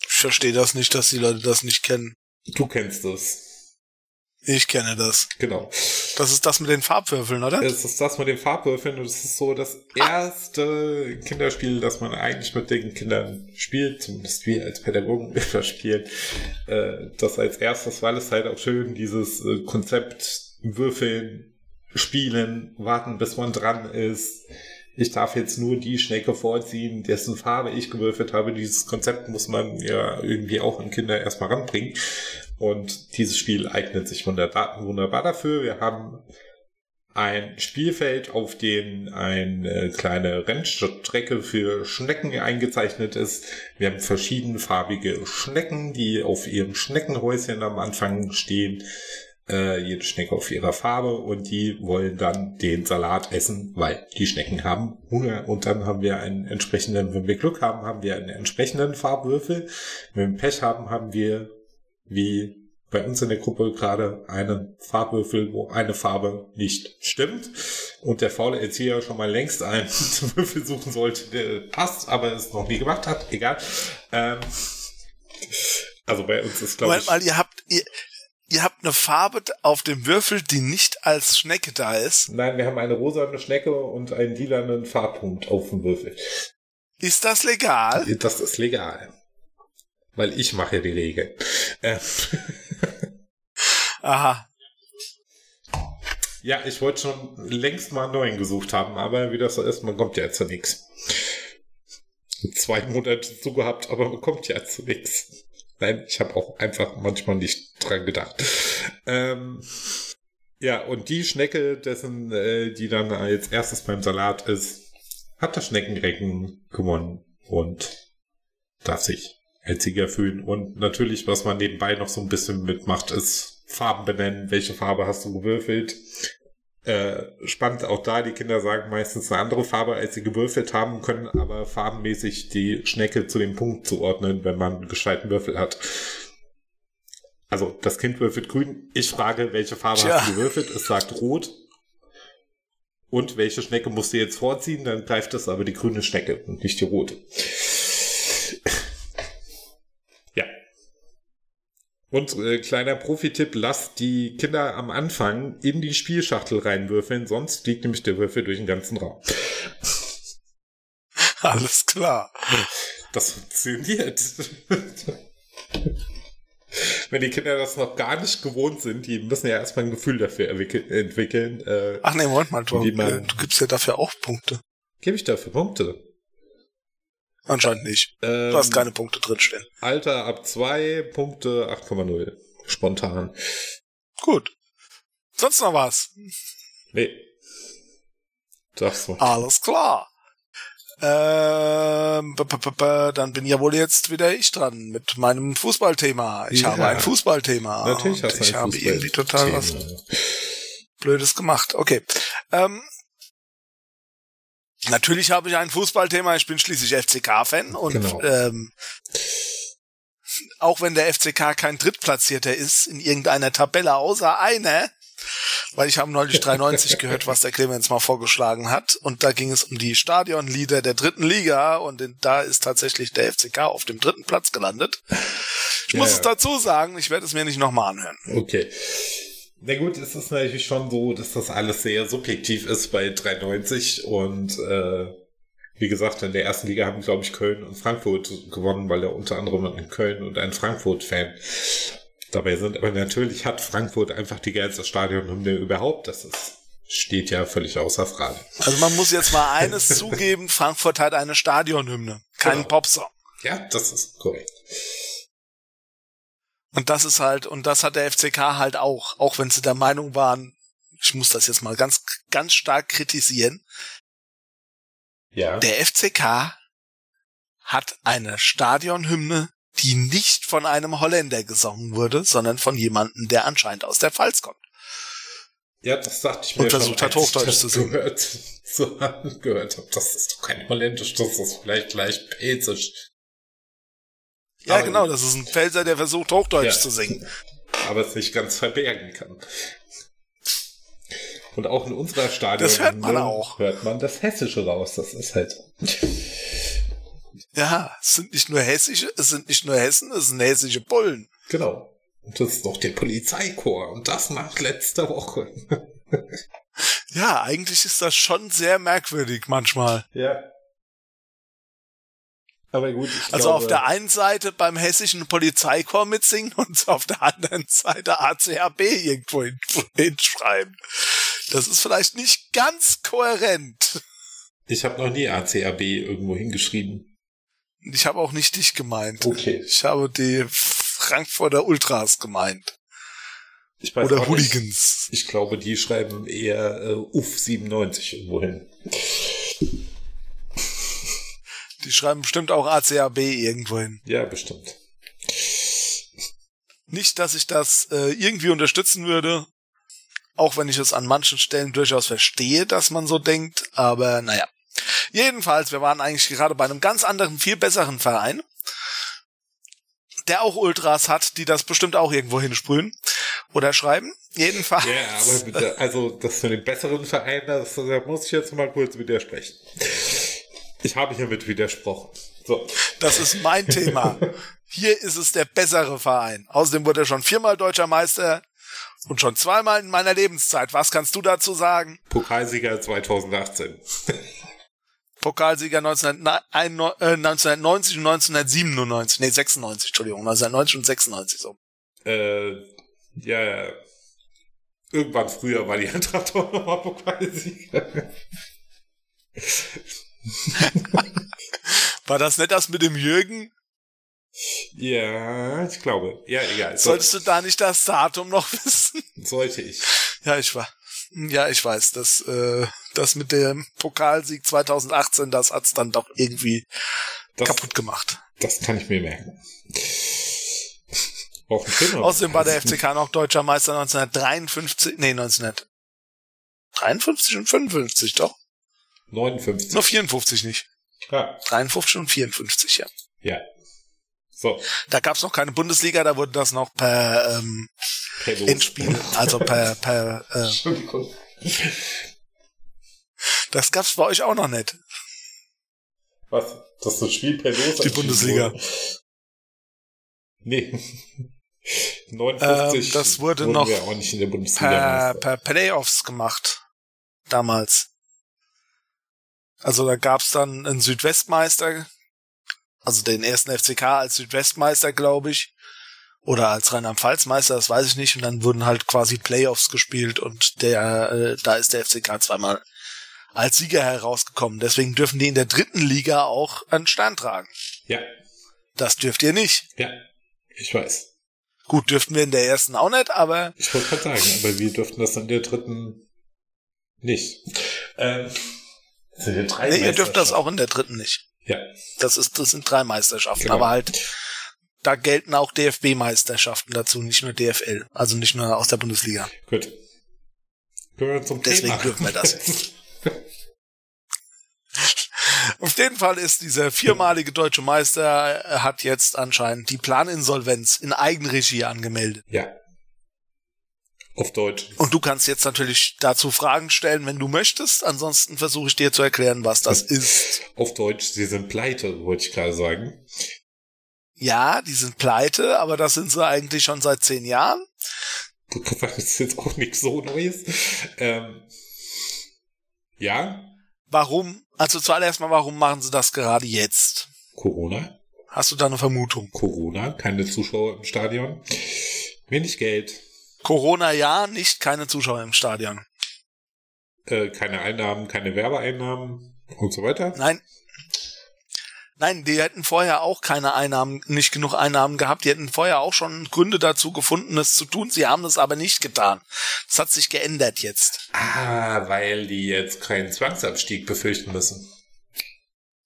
Ich verstehe das nicht, dass die Leute das nicht kennen. Du kennst es. Ich kenne das. Genau. Das ist das mit den Farbwürfeln, oder? Es ist das mit den Farbwürfeln und es ist so das erste Kinderspiel, das man eigentlich mit den Kindern spielt, zumindest wir als Pädagogen (laughs) spielen. Äh, das als erstes, weil es halt auch schön dieses äh, Konzept Würfeln, Spielen, warten, bis man dran ist. Ich darf jetzt nur die Schnecke vorziehen, dessen Farbe ich gewürfelt habe. Dieses Konzept muss man ja irgendwie auch an Kinder erstmal ranbringen. Und dieses Spiel eignet sich wunderbar dafür. Wir haben ein Spielfeld, auf dem eine kleine Rennstrecke für Schnecken eingezeichnet ist. Wir haben verschiedenfarbige Schnecken, die auf ihrem Schneckenhäuschen am Anfang stehen. Äh, jede Schnecke auf ihrer Farbe und die wollen dann den Salat essen, weil die Schnecken haben Hunger und dann haben wir einen entsprechenden, wenn wir Glück haben, haben wir einen entsprechenden Farbwürfel. Wenn wir Pech haben, haben wir wie bei uns in der Gruppe gerade einen Farbwürfel, wo eine Farbe nicht stimmt und der faule Erzieher schon mal längst einen (laughs) Würfel suchen sollte, der passt, aber es noch nie gemacht hat. Egal. Ähm, also bei uns ist glaube ich. Mal, ihr habt ihr, ihr habt eine Farbe auf dem Würfel, die nicht als Schnecke da ist. Nein, wir haben eine rosane Schnecke und einen lilanen Farbpunkt auf dem Würfel. Ist das legal? Das ist legal. Weil ich mache die Regeln. Äh. (laughs) Aha. Ja, ich wollte schon längst mal einen neuen gesucht haben, aber wie das so ist, man kommt ja zu nichts. Zwei Monate zugehabt, aber man kommt ja zu nichts. Nein, ich habe auch einfach manchmal nicht dran gedacht. Ähm, ja, und die Schnecke, dessen, äh, die dann als erstes beim Salat ist, hat das Schneckenrecken gewonnen und darf sich als Sieger fühlen. Und natürlich, was man nebenbei noch so ein bisschen mitmacht, ist Farben benennen. Welche Farbe hast du gewürfelt? Äh, spannend auch da, die Kinder sagen meistens eine andere Farbe, als sie gewürfelt haben, können aber farbenmäßig die Schnecke zu dem Punkt zuordnen, wenn man einen gescheiten Würfel hat. Also das Kind würfelt grün. Ich frage, welche Farbe Tja. hast du gewürfelt? Es sagt rot. Und welche Schnecke musst du jetzt vorziehen? Dann greift es aber die grüne Schnecke und nicht die rote. Und äh, kleiner Profi-Tipp, lasst die Kinder am Anfang in die Spielschachtel reinwürfeln, sonst fliegt nämlich der Würfel durch den ganzen Raum. (laughs) Alles klar. Das funktioniert. (laughs) Wenn die Kinder das noch gar nicht gewohnt sind, die müssen ja erstmal ein Gefühl dafür entwickeln. Äh, Ach nee, Moment mal, du, man, du gibst ja dafür auch Punkte. Gebe ich dafür Punkte? Anscheinend nicht. Ähm, du hast keine Punkte drinstehen. Alter ab 2, Punkte 8,0. Spontan. Gut. Sonst noch was? Nee. Sag's mal. Alles klar. Ähm, dann bin ja wohl jetzt wieder ich dran mit meinem Fußballthema. Ich ja. habe ein Fußballthema. Natürlich hast du ein Ich habe irgendwie total was Blödes gemacht. Okay. Ähm, Natürlich habe ich ein Fußballthema, ich bin schließlich FCK-Fan und genau. ähm, auch wenn der FCK kein Drittplatzierter ist in irgendeiner Tabelle, außer einer, weil ich habe neulich 93 gehört, was der Clemens mal vorgeschlagen hat und da ging es um die Stadionlieder der dritten Liga und da ist tatsächlich der FCK auf dem dritten Platz gelandet. Ich ja, muss ja. es dazu sagen, ich werde es mir nicht nochmal anhören. Okay. Na gut, es ist natürlich schon so, dass das alles sehr subjektiv ist bei 93 und äh, wie gesagt, in der ersten Liga haben, glaube ich, Köln und Frankfurt gewonnen, weil er unter anderem ein Köln und ein Frankfurt-Fan dabei sind. Aber natürlich hat Frankfurt einfach die geilste Stadionhymne überhaupt. Das ist, steht ja völlig außer Frage. Also man muss jetzt mal eines zugeben, Frankfurt hat eine Stadionhymne, keinen genau. Popsong. Ja, das ist korrekt. Und das ist halt, und das hat der FCK halt auch, auch wenn sie der Meinung waren, ich muss das jetzt mal ganz, ganz stark kritisieren. Ja. Der FCK hat eine Stadionhymne, die nicht von einem Holländer gesungen wurde, sondern von jemandem, der anscheinend aus der Pfalz kommt. Ja, das dachte ich mir Und versucht schon, hat, Hochdeutsch das zu singen. Gehört, (laughs) zu haben, gehört habe. Das ist doch kein Holländisch, das ist vielleicht gleich Pelzisch. Ja, Aber- genau, das ist ein Pfälzer, der versucht, Hochdeutsch Ja. zu singen. aber es nicht ganz verbergen kann. Und auch in unserer Stadion Das hört man auch. hört man das Hessische raus. Das ist halt. Ja, es sind nicht nur hessische, es sind nicht nur Hessen, es sind hessische Bullen. Genau. Und das ist doch der Polizeichor. Und das nach letzter Woche. (laughs) Ja, eigentlich ist das schon sehr merkwürdig manchmal. Ja. Aber gut, Also glaube, auf der einen Seite beim hessischen Polizeikorps mitsingen und (laughs) auf der anderen Seite ACAB irgendwo hin- hinschreiben. Das ist vielleicht nicht ganz kohärent. ich habe noch nie ACAB irgendwo hingeschrieben. Ich habe auch nicht dich gemeint. Okay. Ich habe die Frankfurter Ultras gemeint. Ich weiß Oder auch nicht. Hooligans. Ich glaube, die schreiben eher äh, UF 97 irgendwo hin. Die schreiben bestimmt auch ACAB irgendwo hin. Ja, bestimmt. Nicht, dass ich das äh, irgendwie unterstützen würde, auch wenn ich es an manchen Stellen durchaus verstehe, dass man so denkt, aber naja. Jedenfalls, wir waren eigentlich gerade bei einem ganz anderen, viel besseren Verein, der auch Ultras hat, die das bestimmt auch irgendwo hinsprühen oder schreiben. Jedenfalls. Ja, aber bitte, also das für den besseren Verein, das, da muss ich jetzt mal kurz widersprechen. Ich habe hiermit widersprochen. So. Das ist mein Thema. (laughs) Hier ist es der bessere Verein. Außerdem wurde er schon viermal deutscher Meister und schon zweimal in meiner Lebenszeit. Was kannst du dazu sagen? Pokalsieger 2018. (laughs) Pokalsieger 1991, äh, 1990 und 1997. Nee, 96, Entschuldigung. 1990 und 96 so. Äh, ja, ja. Irgendwann früher war die Eintracht (laughs) auch nochmal Pokalsieger. (laughs) War das nicht das mit dem Jürgen? Ja, ich glaube. Ja, egal. So, Solltest du da nicht das Datum noch (laughs) wissen? sollte ich. Ja, ich war. Ja, ich weiß, das, äh, das mit dem Pokalsieg 2018, das hat's dann doch irgendwie Das, kaputt gemacht. das kann ich mir merken. Auch. Außerdem war der FCK noch deutscher Meister 1953, nee, 1953 und 55, doch. 59. Nur 54 nicht. Ja, 53 und 54, ja. ja. So, Da gab's noch keine Bundesliga, da wurde das noch per ähm. Endspiel, also per, per äh, (laughs) Entschuldigung. das gab's bei euch auch noch nicht. Was? Das ist das Spiel per Los? Die Bundesliga. Nee. (laughs) 59 Ähm, das wurde noch wir auch nicht in der Bundesliga. Per, per Playoffs gemacht. Damals. Also da gab's dann einen Südwestmeister, also den ersten FCK als Südwestmeister, glaube ich. Oder als Rheinland-Pfalz-Meister, das weiß ich nicht. Und dann wurden halt quasi Playoffs gespielt und der, äh, da ist der FCK zweimal als Sieger herausgekommen. Deswegen dürfen die in der dritten Liga auch einen Stern tragen. Ja, Das dürft ihr nicht. ja, ich weiß. Gut, dürften wir in der ersten auch nicht, aber Ich wollte gerade sagen, aber wir dürften das in der dritten nicht. Ähm, nee, ihr dürft das auch in der dritten nicht. Ja, Das ist, das sind drei Meisterschaften, Genau. aber halt, da gelten auch DFB-Meisterschaften dazu, nicht nur DFL, also nicht nur aus der Bundesliga. gut. Zum Deswegen Thema. dürfen wir das (laughs) Auf jeden Fall ist dieser viermalige deutsche Meister, äh, hat jetzt anscheinend die Planinsolvenz in Eigenregie angemeldet. ja. Auf Deutsch. Und du kannst jetzt natürlich dazu Fragen stellen, wenn du möchtest. Ansonsten versuche ich dir zu erklären, was das ist. Auf Deutsch, sie sind pleite, wollte ich gerade sagen. Ja, die sind pleite, aber das sind sie eigentlich schon seit zehn Jahren. Das ist jetzt auch nichts so Neues. Ähm, ja, Warum? Also zuallererst mal, warum machen sie das gerade jetzt? Corona. Hast du da eine Vermutung? Corona, keine Zuschauer im Stadion. Wenig Geld, Corona ja, nicht keine Zuschauer im Stadion. äh, keine Einnahmen, keine Werbeeinnahmen und so weiter. Nein. Nein, die hätten vorher auch keine Einnahmen, nicht genug Einnahmen gehabt. Die hätten vorher auch schon Gründe dazu gefunden, es zu tun. Sie haben es aber nicht getan. Das hat sich geändert jetzt. Ah, weil die jetzt keinen Zwangsabstieg befürchten müssen.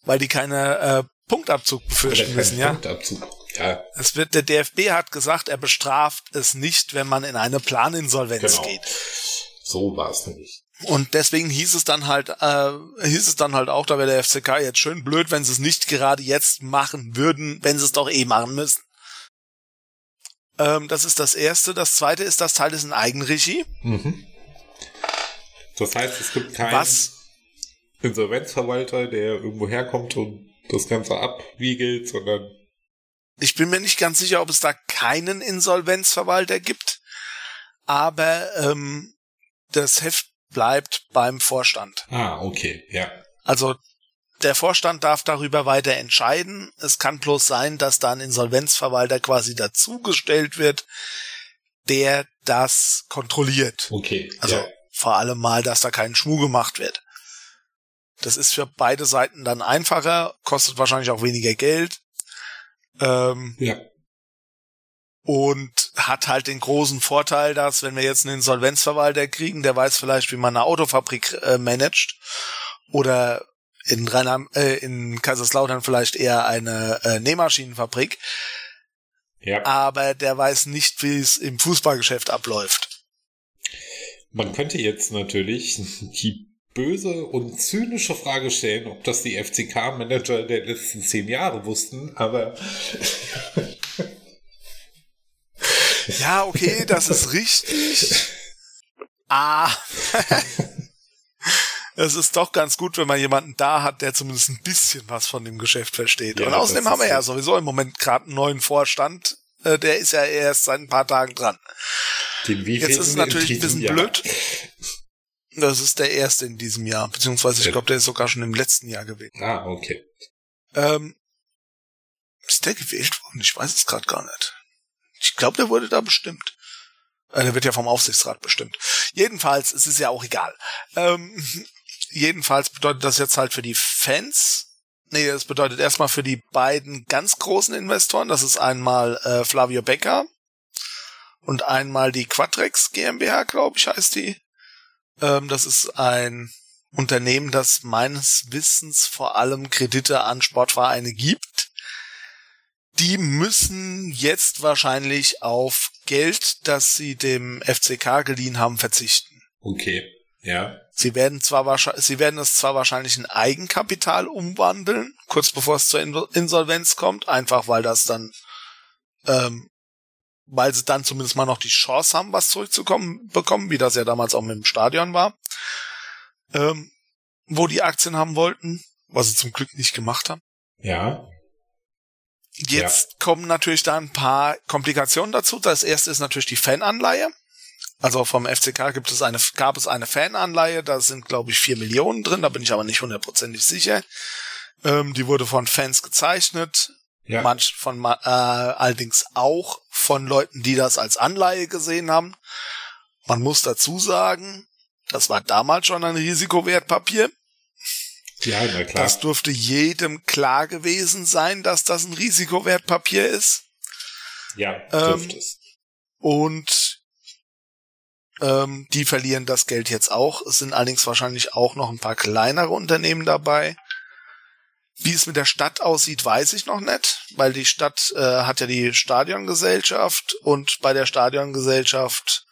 Weil die keine äh, Punktabzug befürchten müssen, ja. Punktabzug. Ja. Es wird, der DFB hat gesagt, er bestraft es nicht, wenn man in eine Planinsolvenz Genau. geht. So war es nämlich. Und deswegen hieß es dann halt, äh, hieß es dann halt auch, da wäre der FCK jetzt schön blöd, wenn sie es nicht gerade jetzt machen würden, wenn sie es doch eh machen müssen. Ähm, das ist das erste. Das zweite ist, das Teil ist in Eigenregie. Mhm. Das heißt, es gibt keinen Was? Insolvenzverwalter, der irgendwo herkommt und das Ganze abwiegelt, sondern Ich bin mir nicht ganz sicher, ob es da keinen Insolvenzverwalter gibt, aber ähm, das Heft bleibt beim Vorstand. Ah, okay, ja. Also der Vorstand darf darüber weiter entscheiden. Es kann bloß sein, dass da ein Insolvenzverwalter quasi dazugestellt wird, der das kontrolliert. Okay. Also ja. vor allem mal, dass da kein Schmuh gemacht wird. Das ist für beide Seiten dann einfacher, kostet wahrscheinlich auch weniger Geld. Ähm, ja. und hat halt den großen Vorteil, dass wenn wir jetzt einen Insolvenzverwalter kriegen, der weiß vielleicht, wie man eine Autofabrik äh, managt oder in Rheinland, äh, in Kaiserslautern vielleicht eher eine äh, Nähmaschinenfabrik, Ja. aber der weiß nicht, wie es im Fußballgeschäft abläuft. Man könnte jetzt natürlich die böse und zynische Frage stellen, ob das die FCK-Manager der letzten zehn Jahre wussten, aber (laughs) Ja, okay, das ist richtig. Ah. (laughs) Es ist doch ganz gut, wenn man jemanden da hat, der zumindest ein bisschen was von dem Geschäft versteht. Ja, Und außerdem haben wir ja so. sowieso im Moment gerade einen neuen Vorstand. Äh, Der ist ja erst seit ein paar Tagen dran. Jetzt ist es natürlich in ein bisschen Jahr? blöd. Das ist der erste in diesem Jahr. Beziehungsweise ich glaube, der ist sogar schon im letzten Jahr gewesen. Ah, okay. Ähm, ist der gewählt worden? Ich weiß es gerade gar nicht. Ich glaube, der wurde da bestimmt. Äh, der wird ja vom Aufsichtsrat bestimmt. Jedenfalls, es ist ja auch egal. Ähm, (laughs) jedenfalls bedeutet das jetzt halt für die Fans. Nee, das bedeutet erstmal für die beiden ganz großen Investoren. Das ist einmal äh, Flavio Becker und einmal die Quadrex GmbH, glaube ich, heißt die. Ähm, das ist ein Unternehmen, das meines Wissens vor allem Kredite an Sportvereine gibt. Die müssen jetzt wahrscheinlich auf Geld, das sie dem FCK geliehen haben, verzichten. Okay. Ja. Sie werden zwar wahrscheinlich, sie werden es zwar wahrscheinlich in Eigenkapital umwandeln, kurz bevor es zur In- Insolvenz kommt, einfach weil das dann, ähm, weil sie dann zumindest mal noch die Chance haben, was zurückzukommen bekommen, wie das ja damals auch mit dem Stadion war, ähm, wo die Aktien haben wollten, was sie zum Glück nicht gemacht haben. Ja. Jetzt kommen natürlich da ein paar Komplikationen dazu. Das erste ist natürlich die Fananleihe. Also vom FCK gibt es eine, gab es eine Fananleihe, da sind glaube ich vier Millionen drin, da bin ich aber nicht hundertprozentig sicher. Ähm, die wurde von Fans gezeichnet, Ja. manch von äh, allerdings auch von Leuten, die das als Anleihe gesehen haben. Man muss dazu sagen, das war damals schon ein Risikowertpapier. ja, na klar. Das durfte jedem klar gewesen sein, dass das ein Risikowertpapier ist. ja, ähm, dürfte es. Und ähm, die verlieren das Geld jetzt auch. Es sind allerdings wahrscheinlich auch noch ein paar kleinere Unternehmen dabei. Wie es mit der Stadt aussieht, weiß ich noch nicht, weil die Stadt äh, hat ja die Stadiongesellschaft und bei der Stadiongesellschaft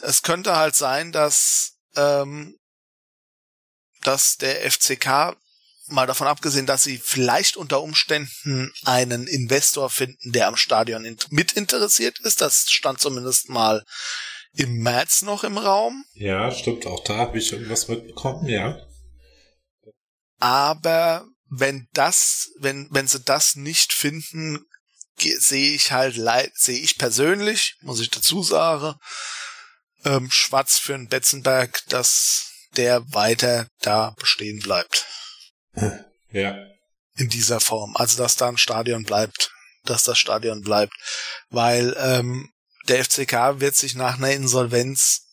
es könnte halt sein, dass ähm, dass der FCK mal davon abgesehen, dass sie vielleicht unter Umständen einen Investor finden, der am Stadion in mit interessiert ist. Das stand zumindest mal im März noch im Raum. Ja, stimmt. Auch da habe ich irgendwas mitbekommen, ja. Aber wenn das, wenn, wenn sie das nicht finden, sehe ich halt leid, sehe ich persönlich, muss ich dazu sagen, ähm, schwarz für einen Betzenberg, dass der weiter da bestehen bleibt. Ja. in dieser Form. Also dass da ein Stadion bleibt, dass das Stadion bleibt, weil ähm, der FCK wird sich nach einer Insolvenz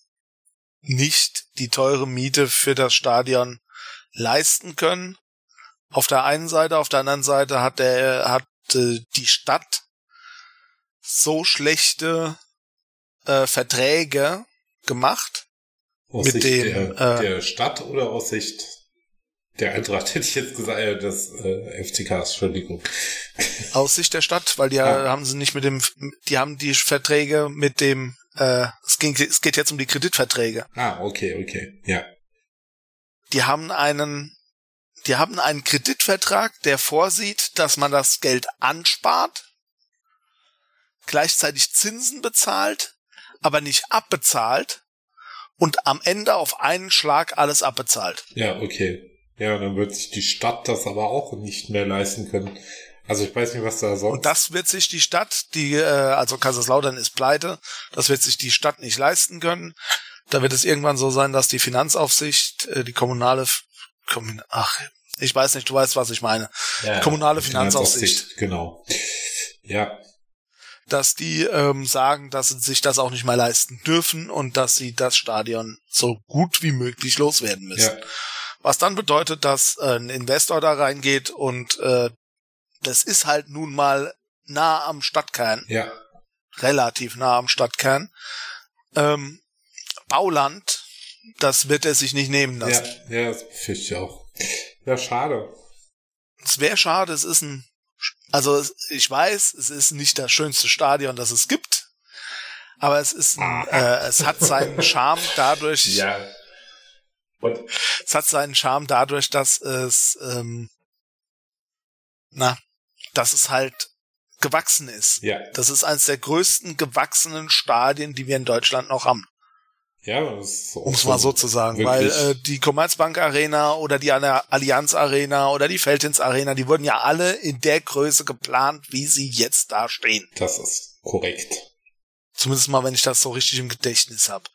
nicht die teure Miete für das Stadion leisten können. Auf der einen Seite, auf der anderen Seite hat der hat äh, die Stadt so schlechte äh, Verträge gemacht Aus Mit Sicht dem, der, äh, der Stadt oder aus Sicht Der Eintracht (laughs) hätte ich jetzt gesagt, äh, das äh, FCKs, Entschuldigung. (laughs) Aus Sicht der Stadt, weil die ja. haben sie nicht mit dem, die haben die Verträge mit dem, äh, es, ging, es geht jetzt um die Kreditverträge. Ah, okay, okay, ja. Die haben einen, die haben einen Kreditvertrag, der vorsieht, dass man das Geld anspart, gleichzeitig Zinsen bezahlt, aber nicht abbezahlt und am Ende auf einen Schlag alles abbezahlt. Ja, okay. Ja, dann wird sich die Stadt das aber auch nicht mehr leisten können. Also ich weiß nicht, was da sonst. Und das wird sich die Stadt, die, äh, also Kaiserslautern ist pleite, das wird sich die Stadt nicht leisten können. Da wird es irgendwann so sein, dass die Finanzaufsicht, äh, die kommunale, ach, ich weiß nicht, du weißt, was ich meine. Ja, kommunale Finanzaufsicht. Finanzaufsicht. Genau. Ja. Dass die ähm, sagen, dass sie sich das auch nicht mehr leisten dürfen und dass sie das Stadion so gut wie möglich loswerden müssen. Ja. Was dann bedeutet, dass äh, ein Investor da reingeht und äh, das ist halt nun mal nah am Stadtkern. Ja. Relativ nah am Stadtkern. Ähm, Bauland, das wird er sich nicht nehmen lassen. Ja, ja das befürchte ich auch. Ja, schade. Es wäre schade, es ist ein, also ich weiß, es ist nicht das schönste Stadion, das es gibt, aber es ist, ein, äh, es hat seinen (laughs) Charme dadurch. Ja. Und es hat seinen Charme dadurch, dass es, ähm, na, dass es halt gewachsen ist. Ja. Das ist eines der größten gewachsenen Stadien, die wir in Deutschland noch haben. Ja, um es mal so zu sagen, weil äh, die Commerzbank Arena oder die Allianz Arena oder die Feldins Arena, die wurden ja alle in der Größe geplant, wie sie jetzt da stehen. Das ist korrekt. Zumindest mal, wenn ich das so richtig im Gedächtnis habe.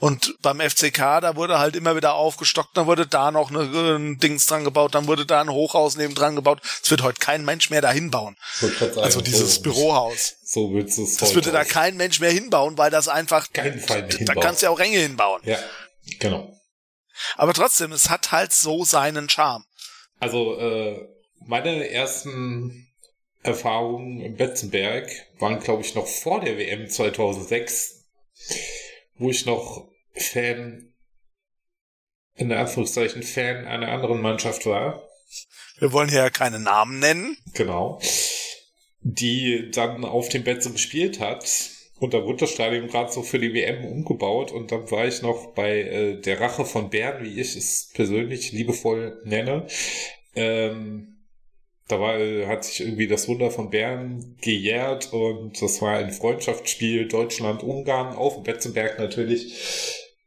Und beim FCK, da wurde halt immer wieder aufgestockt, dann wurde da noch eine, ein Dings dran gebaut, dann wurde da ein Hochhaus neben dran gebaut. Es wird heute kein Mensch mehr da hinbauen. Also dieses so, Bürohaus. So willst du es Das würde da kein Mensch mehr hinbauen, weil das einfach, Keinen Fall mehr da kannst du ja auch Ränge hinbauen. Ja, genau. Aber trotzdem, es hat halt so seinen Charme. Also, äh, meine ersten Erfahrungen im Betzenberg waren, glaube ich, noch vor der WM 2006 wo ich noch Fan, in Anführungszeichen Fan einer anderen Mannschaft war. Wir wollen hier ja keine Namen nennen. Genau. Die dann auf dem Bett so gespielt hat. Und da wurde das Stadion gerade so für die WM umgebaut. Und dann war ich noch bei äh, der Rache von Bern, wie ich es persönlich liebevoll nenne. Ähm, da war, hat sich irgendwie das Wunder von Bern gejährt und das war ein Freundschaftsspiel Deutschland-Ungarn auf dem Betzenberg natürlich.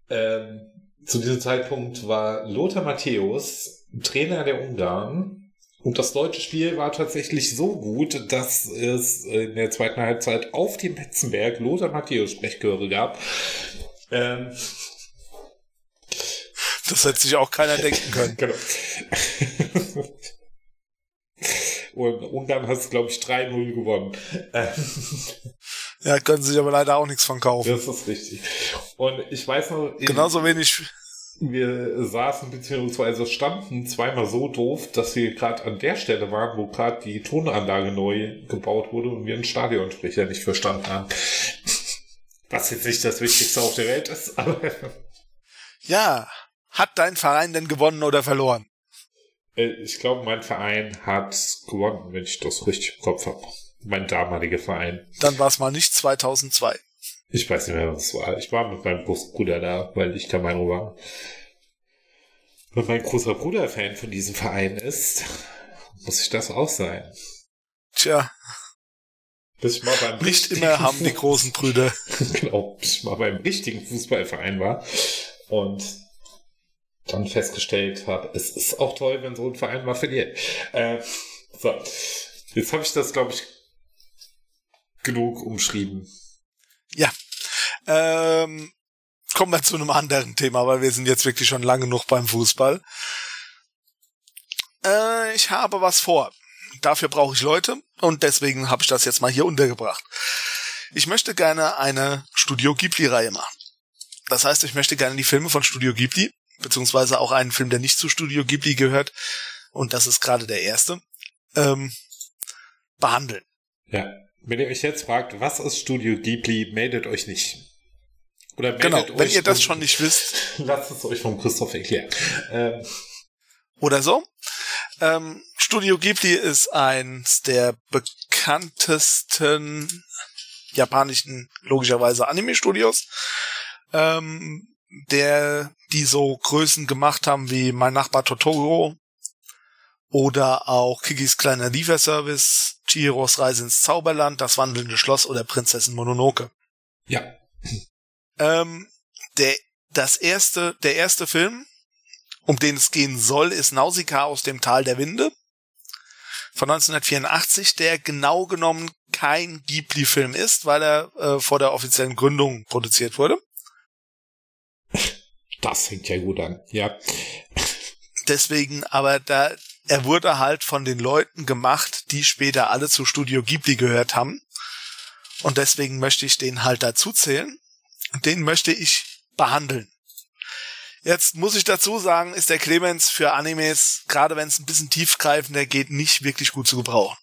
Ähm, zu diesem Zeitpunkt war Lothar Matthäus Trainer der Ungarn und das deutsche Spiel war tatsächlich so gut, dass es in der zweiten Halbzeit auf dem Betzenberg Lothar Matthäus Sprechchöre gab. Ähm, das hätte sich auch keiner denken können. (laughs) genau. Und Ungarn hat es, glaube ich, 3-0 gewonnen. ja, können sich aber leider auch nichts von kaufen. Das ist richtig. Und ich weiß noch. Genauso wenig. Wir saßen bzw. standen zweimal so doof, dass wir gerade an der Stelle waren, wo gerade die Tonanlage neu gebaut wurde und wir einen Stadionsprecher nicht verstanden haben. Was jetzt nicht das Wichtigste auf der Welt ist, aber. Ja. Hat dein Verein denn gewonnen oder verloren? Äh, ich glaube, mein Verein hat gewonnen, wenn ich das richtig im Kopf habe. Mein damaliger Verein. Dann war es mal nicht 2002. Ich weiß nicht mehr, was es war. Ich war mit meinem großen Bruder da, weil ich der Meinung war, wenn mein großer Bruder Fan von diesem Verein ist, muss ich das auch sein. Tja. Bis ich mal beim Nicht immer haben die großen Brüder. (laughs) genau, bis ich mal beim richtigen Fußballverein war. Und dann festgestellt habe, es ist auch toll, wenn so ein Verein mal verliert. Äh, so, jetzt habe ich das, glaube ich, genug umschrieben. Ja. Ähm, kommen wir zu einem anderen Thema, weil wir sind jetzt wirklich schon lange noch beim Fußball. Äh, ich habe was vor. Dafür brauche ich Leute und deswegen habe ich das jetzt mal hier untergebracht. Ich möchte gerne eine Studio Ghibli-Reihe machen. Das heißt, ich möchte gerne die Filme von Studio Ghibli beziehungsweise auch einen Film, der nicht zu Studio Ghibli gehört, und das ist gerade der erste, ähm, behandeln. Ja. Wenn ihr euch jetzt fragt, was ist Studio Ghibli, meldet euch nicht. Oder meldet genau, wenn ihr das schon nicht wisst. (laughs) Lasst es euch von Christoph erklären. Ähm. oder so. Ähm, Studio Ghibli ist eins der bekanntesten japanischen, logischerweise Anime-Studios, ähm, der die so Größen gemacht haben wie Mein Nachbar Totoro oder auch Kikis kleiner Lieferservice, Chihiros Reise ins Zauberland, Das wandelnde Schloss oder Prinzessin Mononoke. Ja. (laughs) Ähm, der, das erste, der erste Film, um den es gehen soll, ist Nausicaa aus dem Tal der Winde von 1984, der genau genommen kein Ghibli-Film ist, weil er äh, vor der offiziellen Gründung produziert wurde. Das fängt ja gut an, ja. Deswegen, aber da, er wurde halt von den Leuten gemacht, die später alle zu Studio Ghibli gehört haben. Und deswegen möchte ich den halt dazu zählen. Den möchte ich behandeln. Jetzt muss ich dazu sagen, ist der Clemens für Animes, gerade wenn es ein bisschen tiefgreifender geht, nicht wirklich gut zu gebrauchen.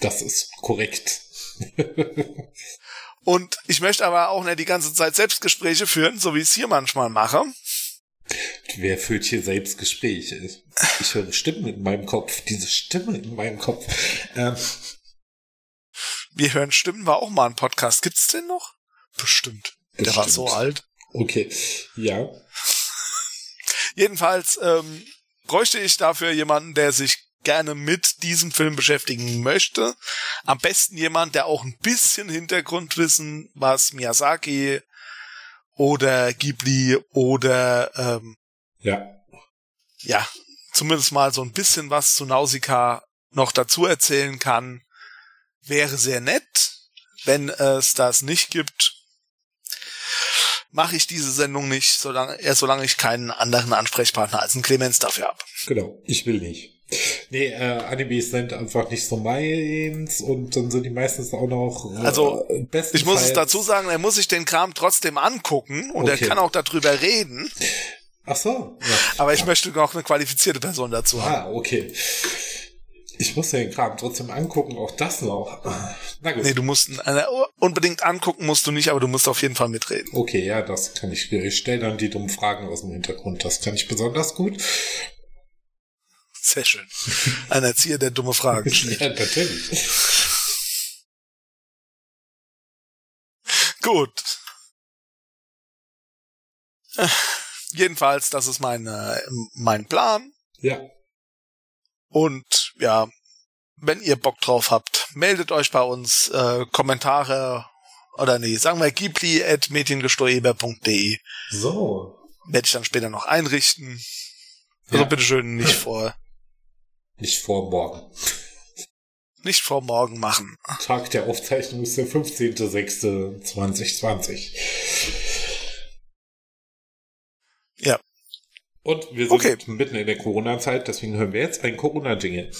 Das ist korrekt. (laughs) Und ich möchte aber auch nicht die ganze Zeit Selbstgespräche führen, so wie ich es hier manchmal mache. Wer führt hier Selbstgespräche? Ich höre Stimmen in meinem Kopf. Diese Stimme in meinem Kopf. Ähm. Wir hören Stimmen war auch mal ein Podcast. Gibt's den noch? Bestimmt. Bestimmt. Der war so alt. Okay, ja. (laughs) Jedenfalls ähm, bräuchte ich dafür jemanden, der sich gerne mit diesem Film beschäftigen möchte. Am besten jemand, der auch ein bisschen Hintergrundwissen, was Miyazaki oder Ghibli oder ähm, ja. ja, zumindest mal so ein bisschen was zu Nausicaa noch dazu erzählen kann, wäre sehr nett. Wenn es das nicht gibt, mache ich diese Sendung nicht, solange, erst solange ich keinen anderen Ansprechpartner als einen Clemens dafür habe. Genau, ich will nicht. Nee, äh, Animes sind einfach nicht so meins und dann sind die meistens auch noch. Äh, also, ich muss es dazu sagen, er muss sich den Kram trotzdem angucken und okay. er kann auch darüber reden. Ach so. Ja. Aber ich ja. möchte auch eine qualifizierte Person dazu haben. Ah, okay. Ich muss den Kram trotzdem angucken, auch das noch. Na gut. Nee, du musst äh, unbedingt angucken musst du nicht, aber du musst auf jeden Fall mitreden. Okay, ja, das kann ich. Ich stelle dann die dummen Fragen aus dem Hintergrund. Das kann ich besonders gut. Sehr schön. Ein Erzieher, der dumme Fragen (laughs) stellt. ja, natürlich. Gut. Jedenfalls, das ist mein, äh, mein Plan. Ja. Und ja, wenn ihr Bock drauf habt, meldet euch bei uns, äh, Kommentare oder nee, sagen wir ghibli at mediengestoeber.de. So. Werde ich dann später noch einrichten. Also ja. bitteschön nicht vor. Nicht vor morgen. Nicht vor morgen machen. Tag der Aufzeichnung ist der 15.06.2020. Ja. Und wir sind okay. mitten in der Corona-Zeit, deswegen hören wir jetzt einen Corona-Jingle.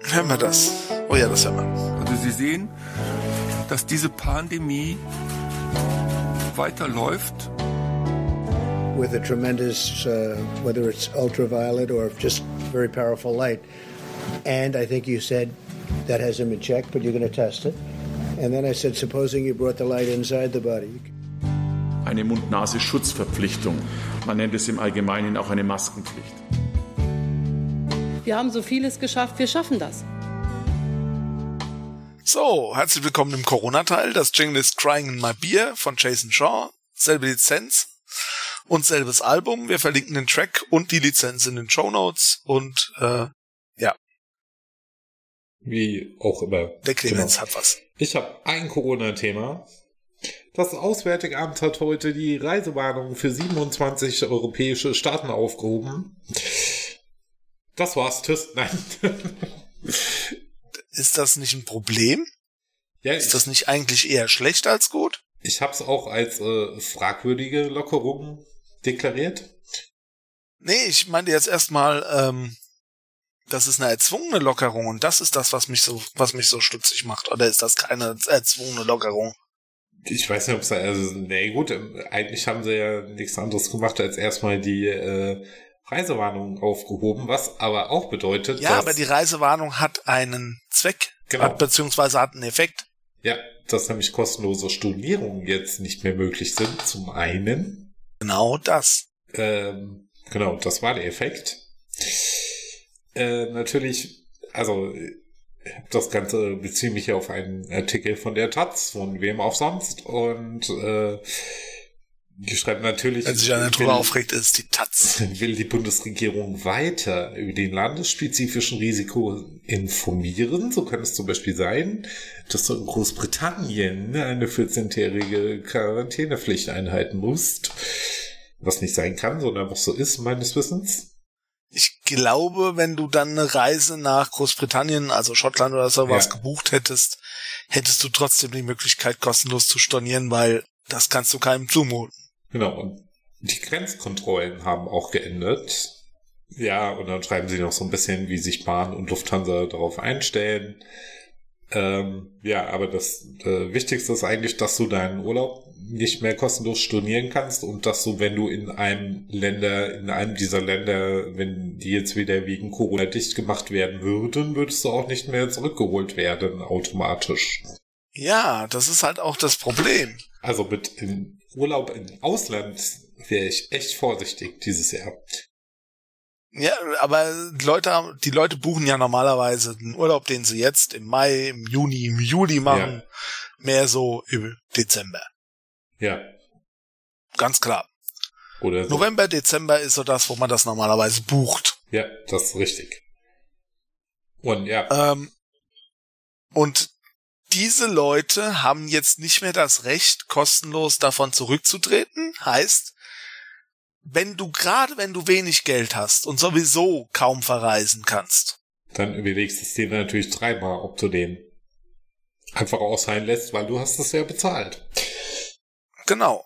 Hören wir das? Oh ja, das hören wir. Also Sie sehen, dass diese Pandemie weiterläuft. With a tremendous, uh, whether it's ultraviolet or just very powerful light. And I think you said that hasn't been checked, but you're going to test it. And then I said, supposing you brought the light inside the body. Eine Mund-Nase-Schutzverpflichtung. Man nennt es im Allgemeinen auch eine Maskenpflicht. Wir haben so vieles geschafft, wir schaffen das. So, herzlich willkommen im Corona-Teil. Das Jingle ist Crying in My Beer von Jason Shaw. Selbe Lizenz und selbes Album. Wir verlinken den Track und die Lizenz in den Show Notes und äh, ja. Wie auch immer. Der Clemens genau. hat was. Ich habe ein Corona-Thema. Das Auswärtige Amt hat heute die Reisewarnung für 27 europäische Staaten aufgehoben. Das war's, tschüss. (laughs) Nein. Ist das nicht ein Problem? Ja, ist das nicht eigentlich eher schlecht als gut? Ich habe es auch als äh, fragwürdige Lockerung deklariert. Nee, ich meinte jetzt erstmal, ähm, das ist eine erzwungene Lockerung und das ist das, was mich so, was mich so stutzig macht. Oder ist das keine erzwungene Lockerung? Ich weiß nicht, ob es da, also, nee, gut, eigentlich haben sie ja nichts anderes gemacht, als erstmal die äh, Reisewarnung aufgehoben, was aber auch bedeutet, ja, aber die Reisewarnung hat einen Zweck, genau. hat, beziehungsweise hat einen Effekt. Ja, dass nämlich kostenlose Stornierungen jetzt nicht mehr möglich sind, zum einen. Genau das. Ähm, Genau, das war der Effekt. Äh, natürlich, also das Ganze beziehe mich auf einen Artikel von der Taz, von wem auch sonst. Und äh, schreibt natürlich. Wenn sich eine Natur aufregt, ist die Taz. (laughs) Will die Bundesregierung weiter über den landesspezifischen Risiko informieren? So kann es zum Beispiel sein, dass du in Großbritannien eine 14-tägige Quarantänepflicht einhalten musst. Was nicht sein kann, sondern was so ist, meines Wissens. Ich glaube, wenn du dann eine Reise nach Großbritannien, also Schottland oder sowas ja. gebucht hättest, hättest du trotzdem die Möglichkeit, kostenlos zu stornieren, weil das kannst du keinem zumuten. Genau, und die Grenzkontrollen haben auch geändert. Ja, und dann schreiben sie noch so ein bisschen, wie sich Bahn und Lufthansa darauf einstellen. Ähm, ja, aber das äh, Wichtigste ist eigentlich, dass du deinen Urlaub nicht mehr kostenlos stornieren kannst und dass du, wenn du in einem Länder, in einem dieser Länder, wenn die jetzt wieder wegen Corona dicht gemacht werden würden, würdest du auch nicht mehr zurückgeholt werden automatisch. Ja, das ist halt auch das Problem. Also mit in Urlaub im Ausland wäre ich echt vorsichtig dieses Jahr. Ja, aber die Leute, die Leute buchen ja normalerweise den Urlaub, den sie jetzt im Mai, im Juni, im Juli machen, ja. mehr so im Dezember. Ja. Ganz klar. Oder so. November, Dezember ist so das, wo man das normalerweise bucht. Ja, das ist richtig. Und ja. Ähm, und diese Leute haben jetzt nicht mehr das Recht, kostenlos davon zurückzutreten. Heißt, wenn du gerade, wenn du wenig Geld hast und sowieso kaum verreisen kannst, dann überlegst du es dir natürlich dreimal, ob du den einfach ausfallen lässt, weil du hast es ja bezahlt. Genau.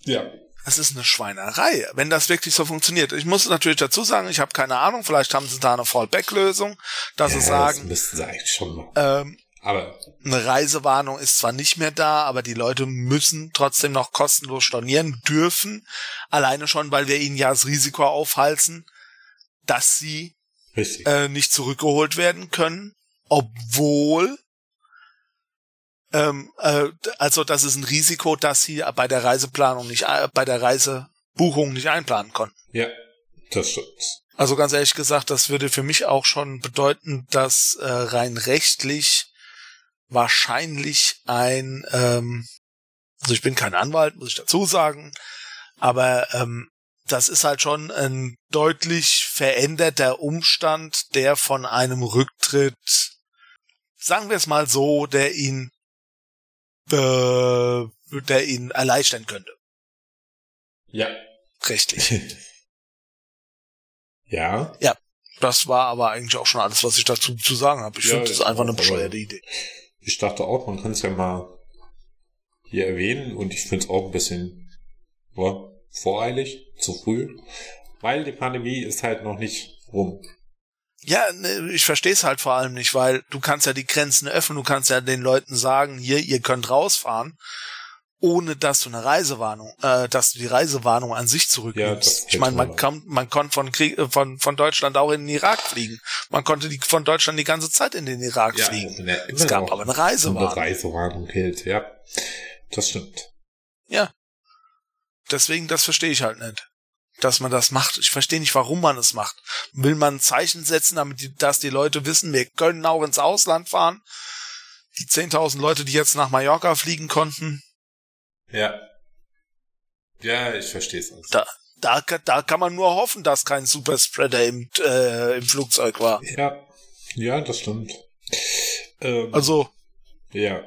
Ja. Das ist eine Schweinerei, wenn das wirklich so funktioniert. Ich muss natürlich dazu sagen, ich habe keine Ahnung, vielleicht haben sie da eine Fallback-Lösung, dass ja, sie sagen, das müssten sie eigentlich schon mal. Ähm, aber eine Reisewarnung ist zwar nicht mehr da, aber die Leute müssen trotzdem noch kostenlos stornieren dürfen. Alleine schon, weil wir ihnen ja das Risiko aufhalsen, dass sie äh, nicht zurückgeholt werden können, obwohl ähm, äh, also das ist ein Risiko, dass sie bei der Reiseplanung nicht, äh, bei der Reisebuchung nicht einplanen konnten. Ja, das stimmt. Also ganz ehrlich gesagt, das würde für mich auch schon bedeuten, dass äh, rein rechtlich wahrscheinlich ein, ähm, also ich bin kein Anwalt, muss ich dazu sagen, aber ähm, das ist halt schon ein deutlich veränderter Umstand, der von einem Rücktritt, sagen wir es mal so, der ihn, äh, der ihn erleichtern könnte. Ja. Rechtlich. (laughs) ja. Ja. Das war aber eigentlich auch schon alles, was ich dazu zu sagen habe. Ich ja, finde das einfach eine bescheuerte Idee ich dachte auch, man kann es ja mal hier erwähnen und ich finde es auch ein bisschen ja, voreilig, zu früh, weil die Pandemie ist halt noch nicht rum. Ja, ne, ich verstehe es halt vor allem nicht, weil du kannst ja die Grenzen öffnen, du kannst ja den Leuten sagen, hier, ihr könnt rausfahren ohne dass du eine Reisewarnung, äh, dass du die Reisewarnung an sich zurücknimmst. Ja, ich meine, man kann, man konnte von Krieg, äh, von von Deutschland auch in den Irak fliegen. Man konnte die von Deutschland die ganze Zeit in den Irak ja, fliegen. Ne, es gab aber eine Reisewarnung. Eine Reisewarnung gilt, ja, das stimmt. Ja, deswegen das verstehe ich halt nicht, dass man das macht. Ich verstehe nicht, warum man es macht. Will man ein Zeichen setzen, damit die, dass die Leute wissen, wir können auch ins Ausland fahren. Die 10.000 Leute, die jetzt nach Mallorca fliegen konnten, ja. Ja, ich verstehe es. Da, da, da kann man nur hoffen, dass kein Superspreader im, äh, im Flugzeug war. Ja, ja, das stimmt. Ähm, also. Ja.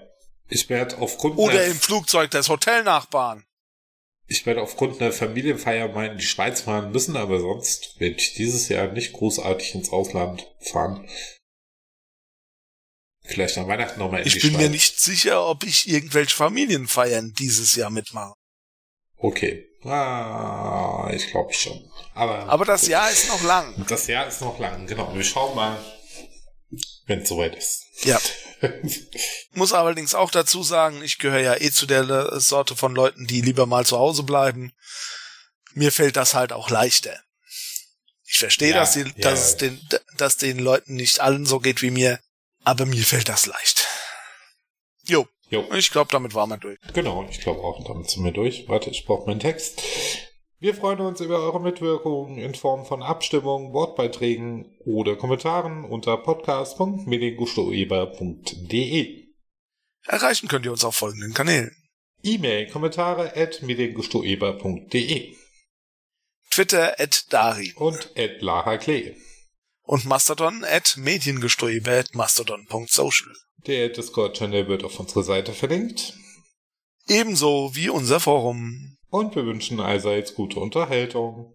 Ich werde aufgrund. Oder im Flugzeug des Hotelnachbarn. Ich werde aufgrund einer Familienfeier mal in die Schweiz fahren müssen, aber sonst werde ich dieses Jahr nicht großartig ins Ausland fahren. Vielleicht an Weihnachten nochmal in Ich bin Schweiz. mir nicht sicher, ob ich irgendwelche Familienfeiern dieses Jahr mitmache. Okay. Ah, ich glaube schon. Aber, Aber das Jahr ist noch lang. Das Jahr ist noch lang, genau. Wir schauen mal, wenn es soweit ist. Ja. (laughs) Muss allerdings auch dazu sagen, ich gehöre ja eh zu der Sorte von Leuten, die lieber mal zu Hause bleiben. Mir fällt das halt auch leichter. Ich verstehe, ja, dass, die, ja. dass, es den, dass den Leuten nicht allen so geht wie mir. Aber mir fällt das leicht. Jo. jo. Ich glaube, damit waren wir durch. Genau, ich glaube auch, damit sind wir durch. Warte, ich brauche meinen Text. Wir freuen uns über eure Mitwirkung in Form von Abstimmungen, Wortbeiträgen oder Kommentaren unter podcast.mediengustoeber.de. Erreichen könnt ihr uns auf folgenden Kanälen. E-Mail kommentare at mediengustoeber.de Twitter at Dari und at Lara Klee. Und Mastodon at mediengestoiber at mastodon.social. Der Discord-Channel wird auf unserer Seite verlinkt. Ebenso wie unser Forum. Und wir wünschen allseits gute Unterhaltung.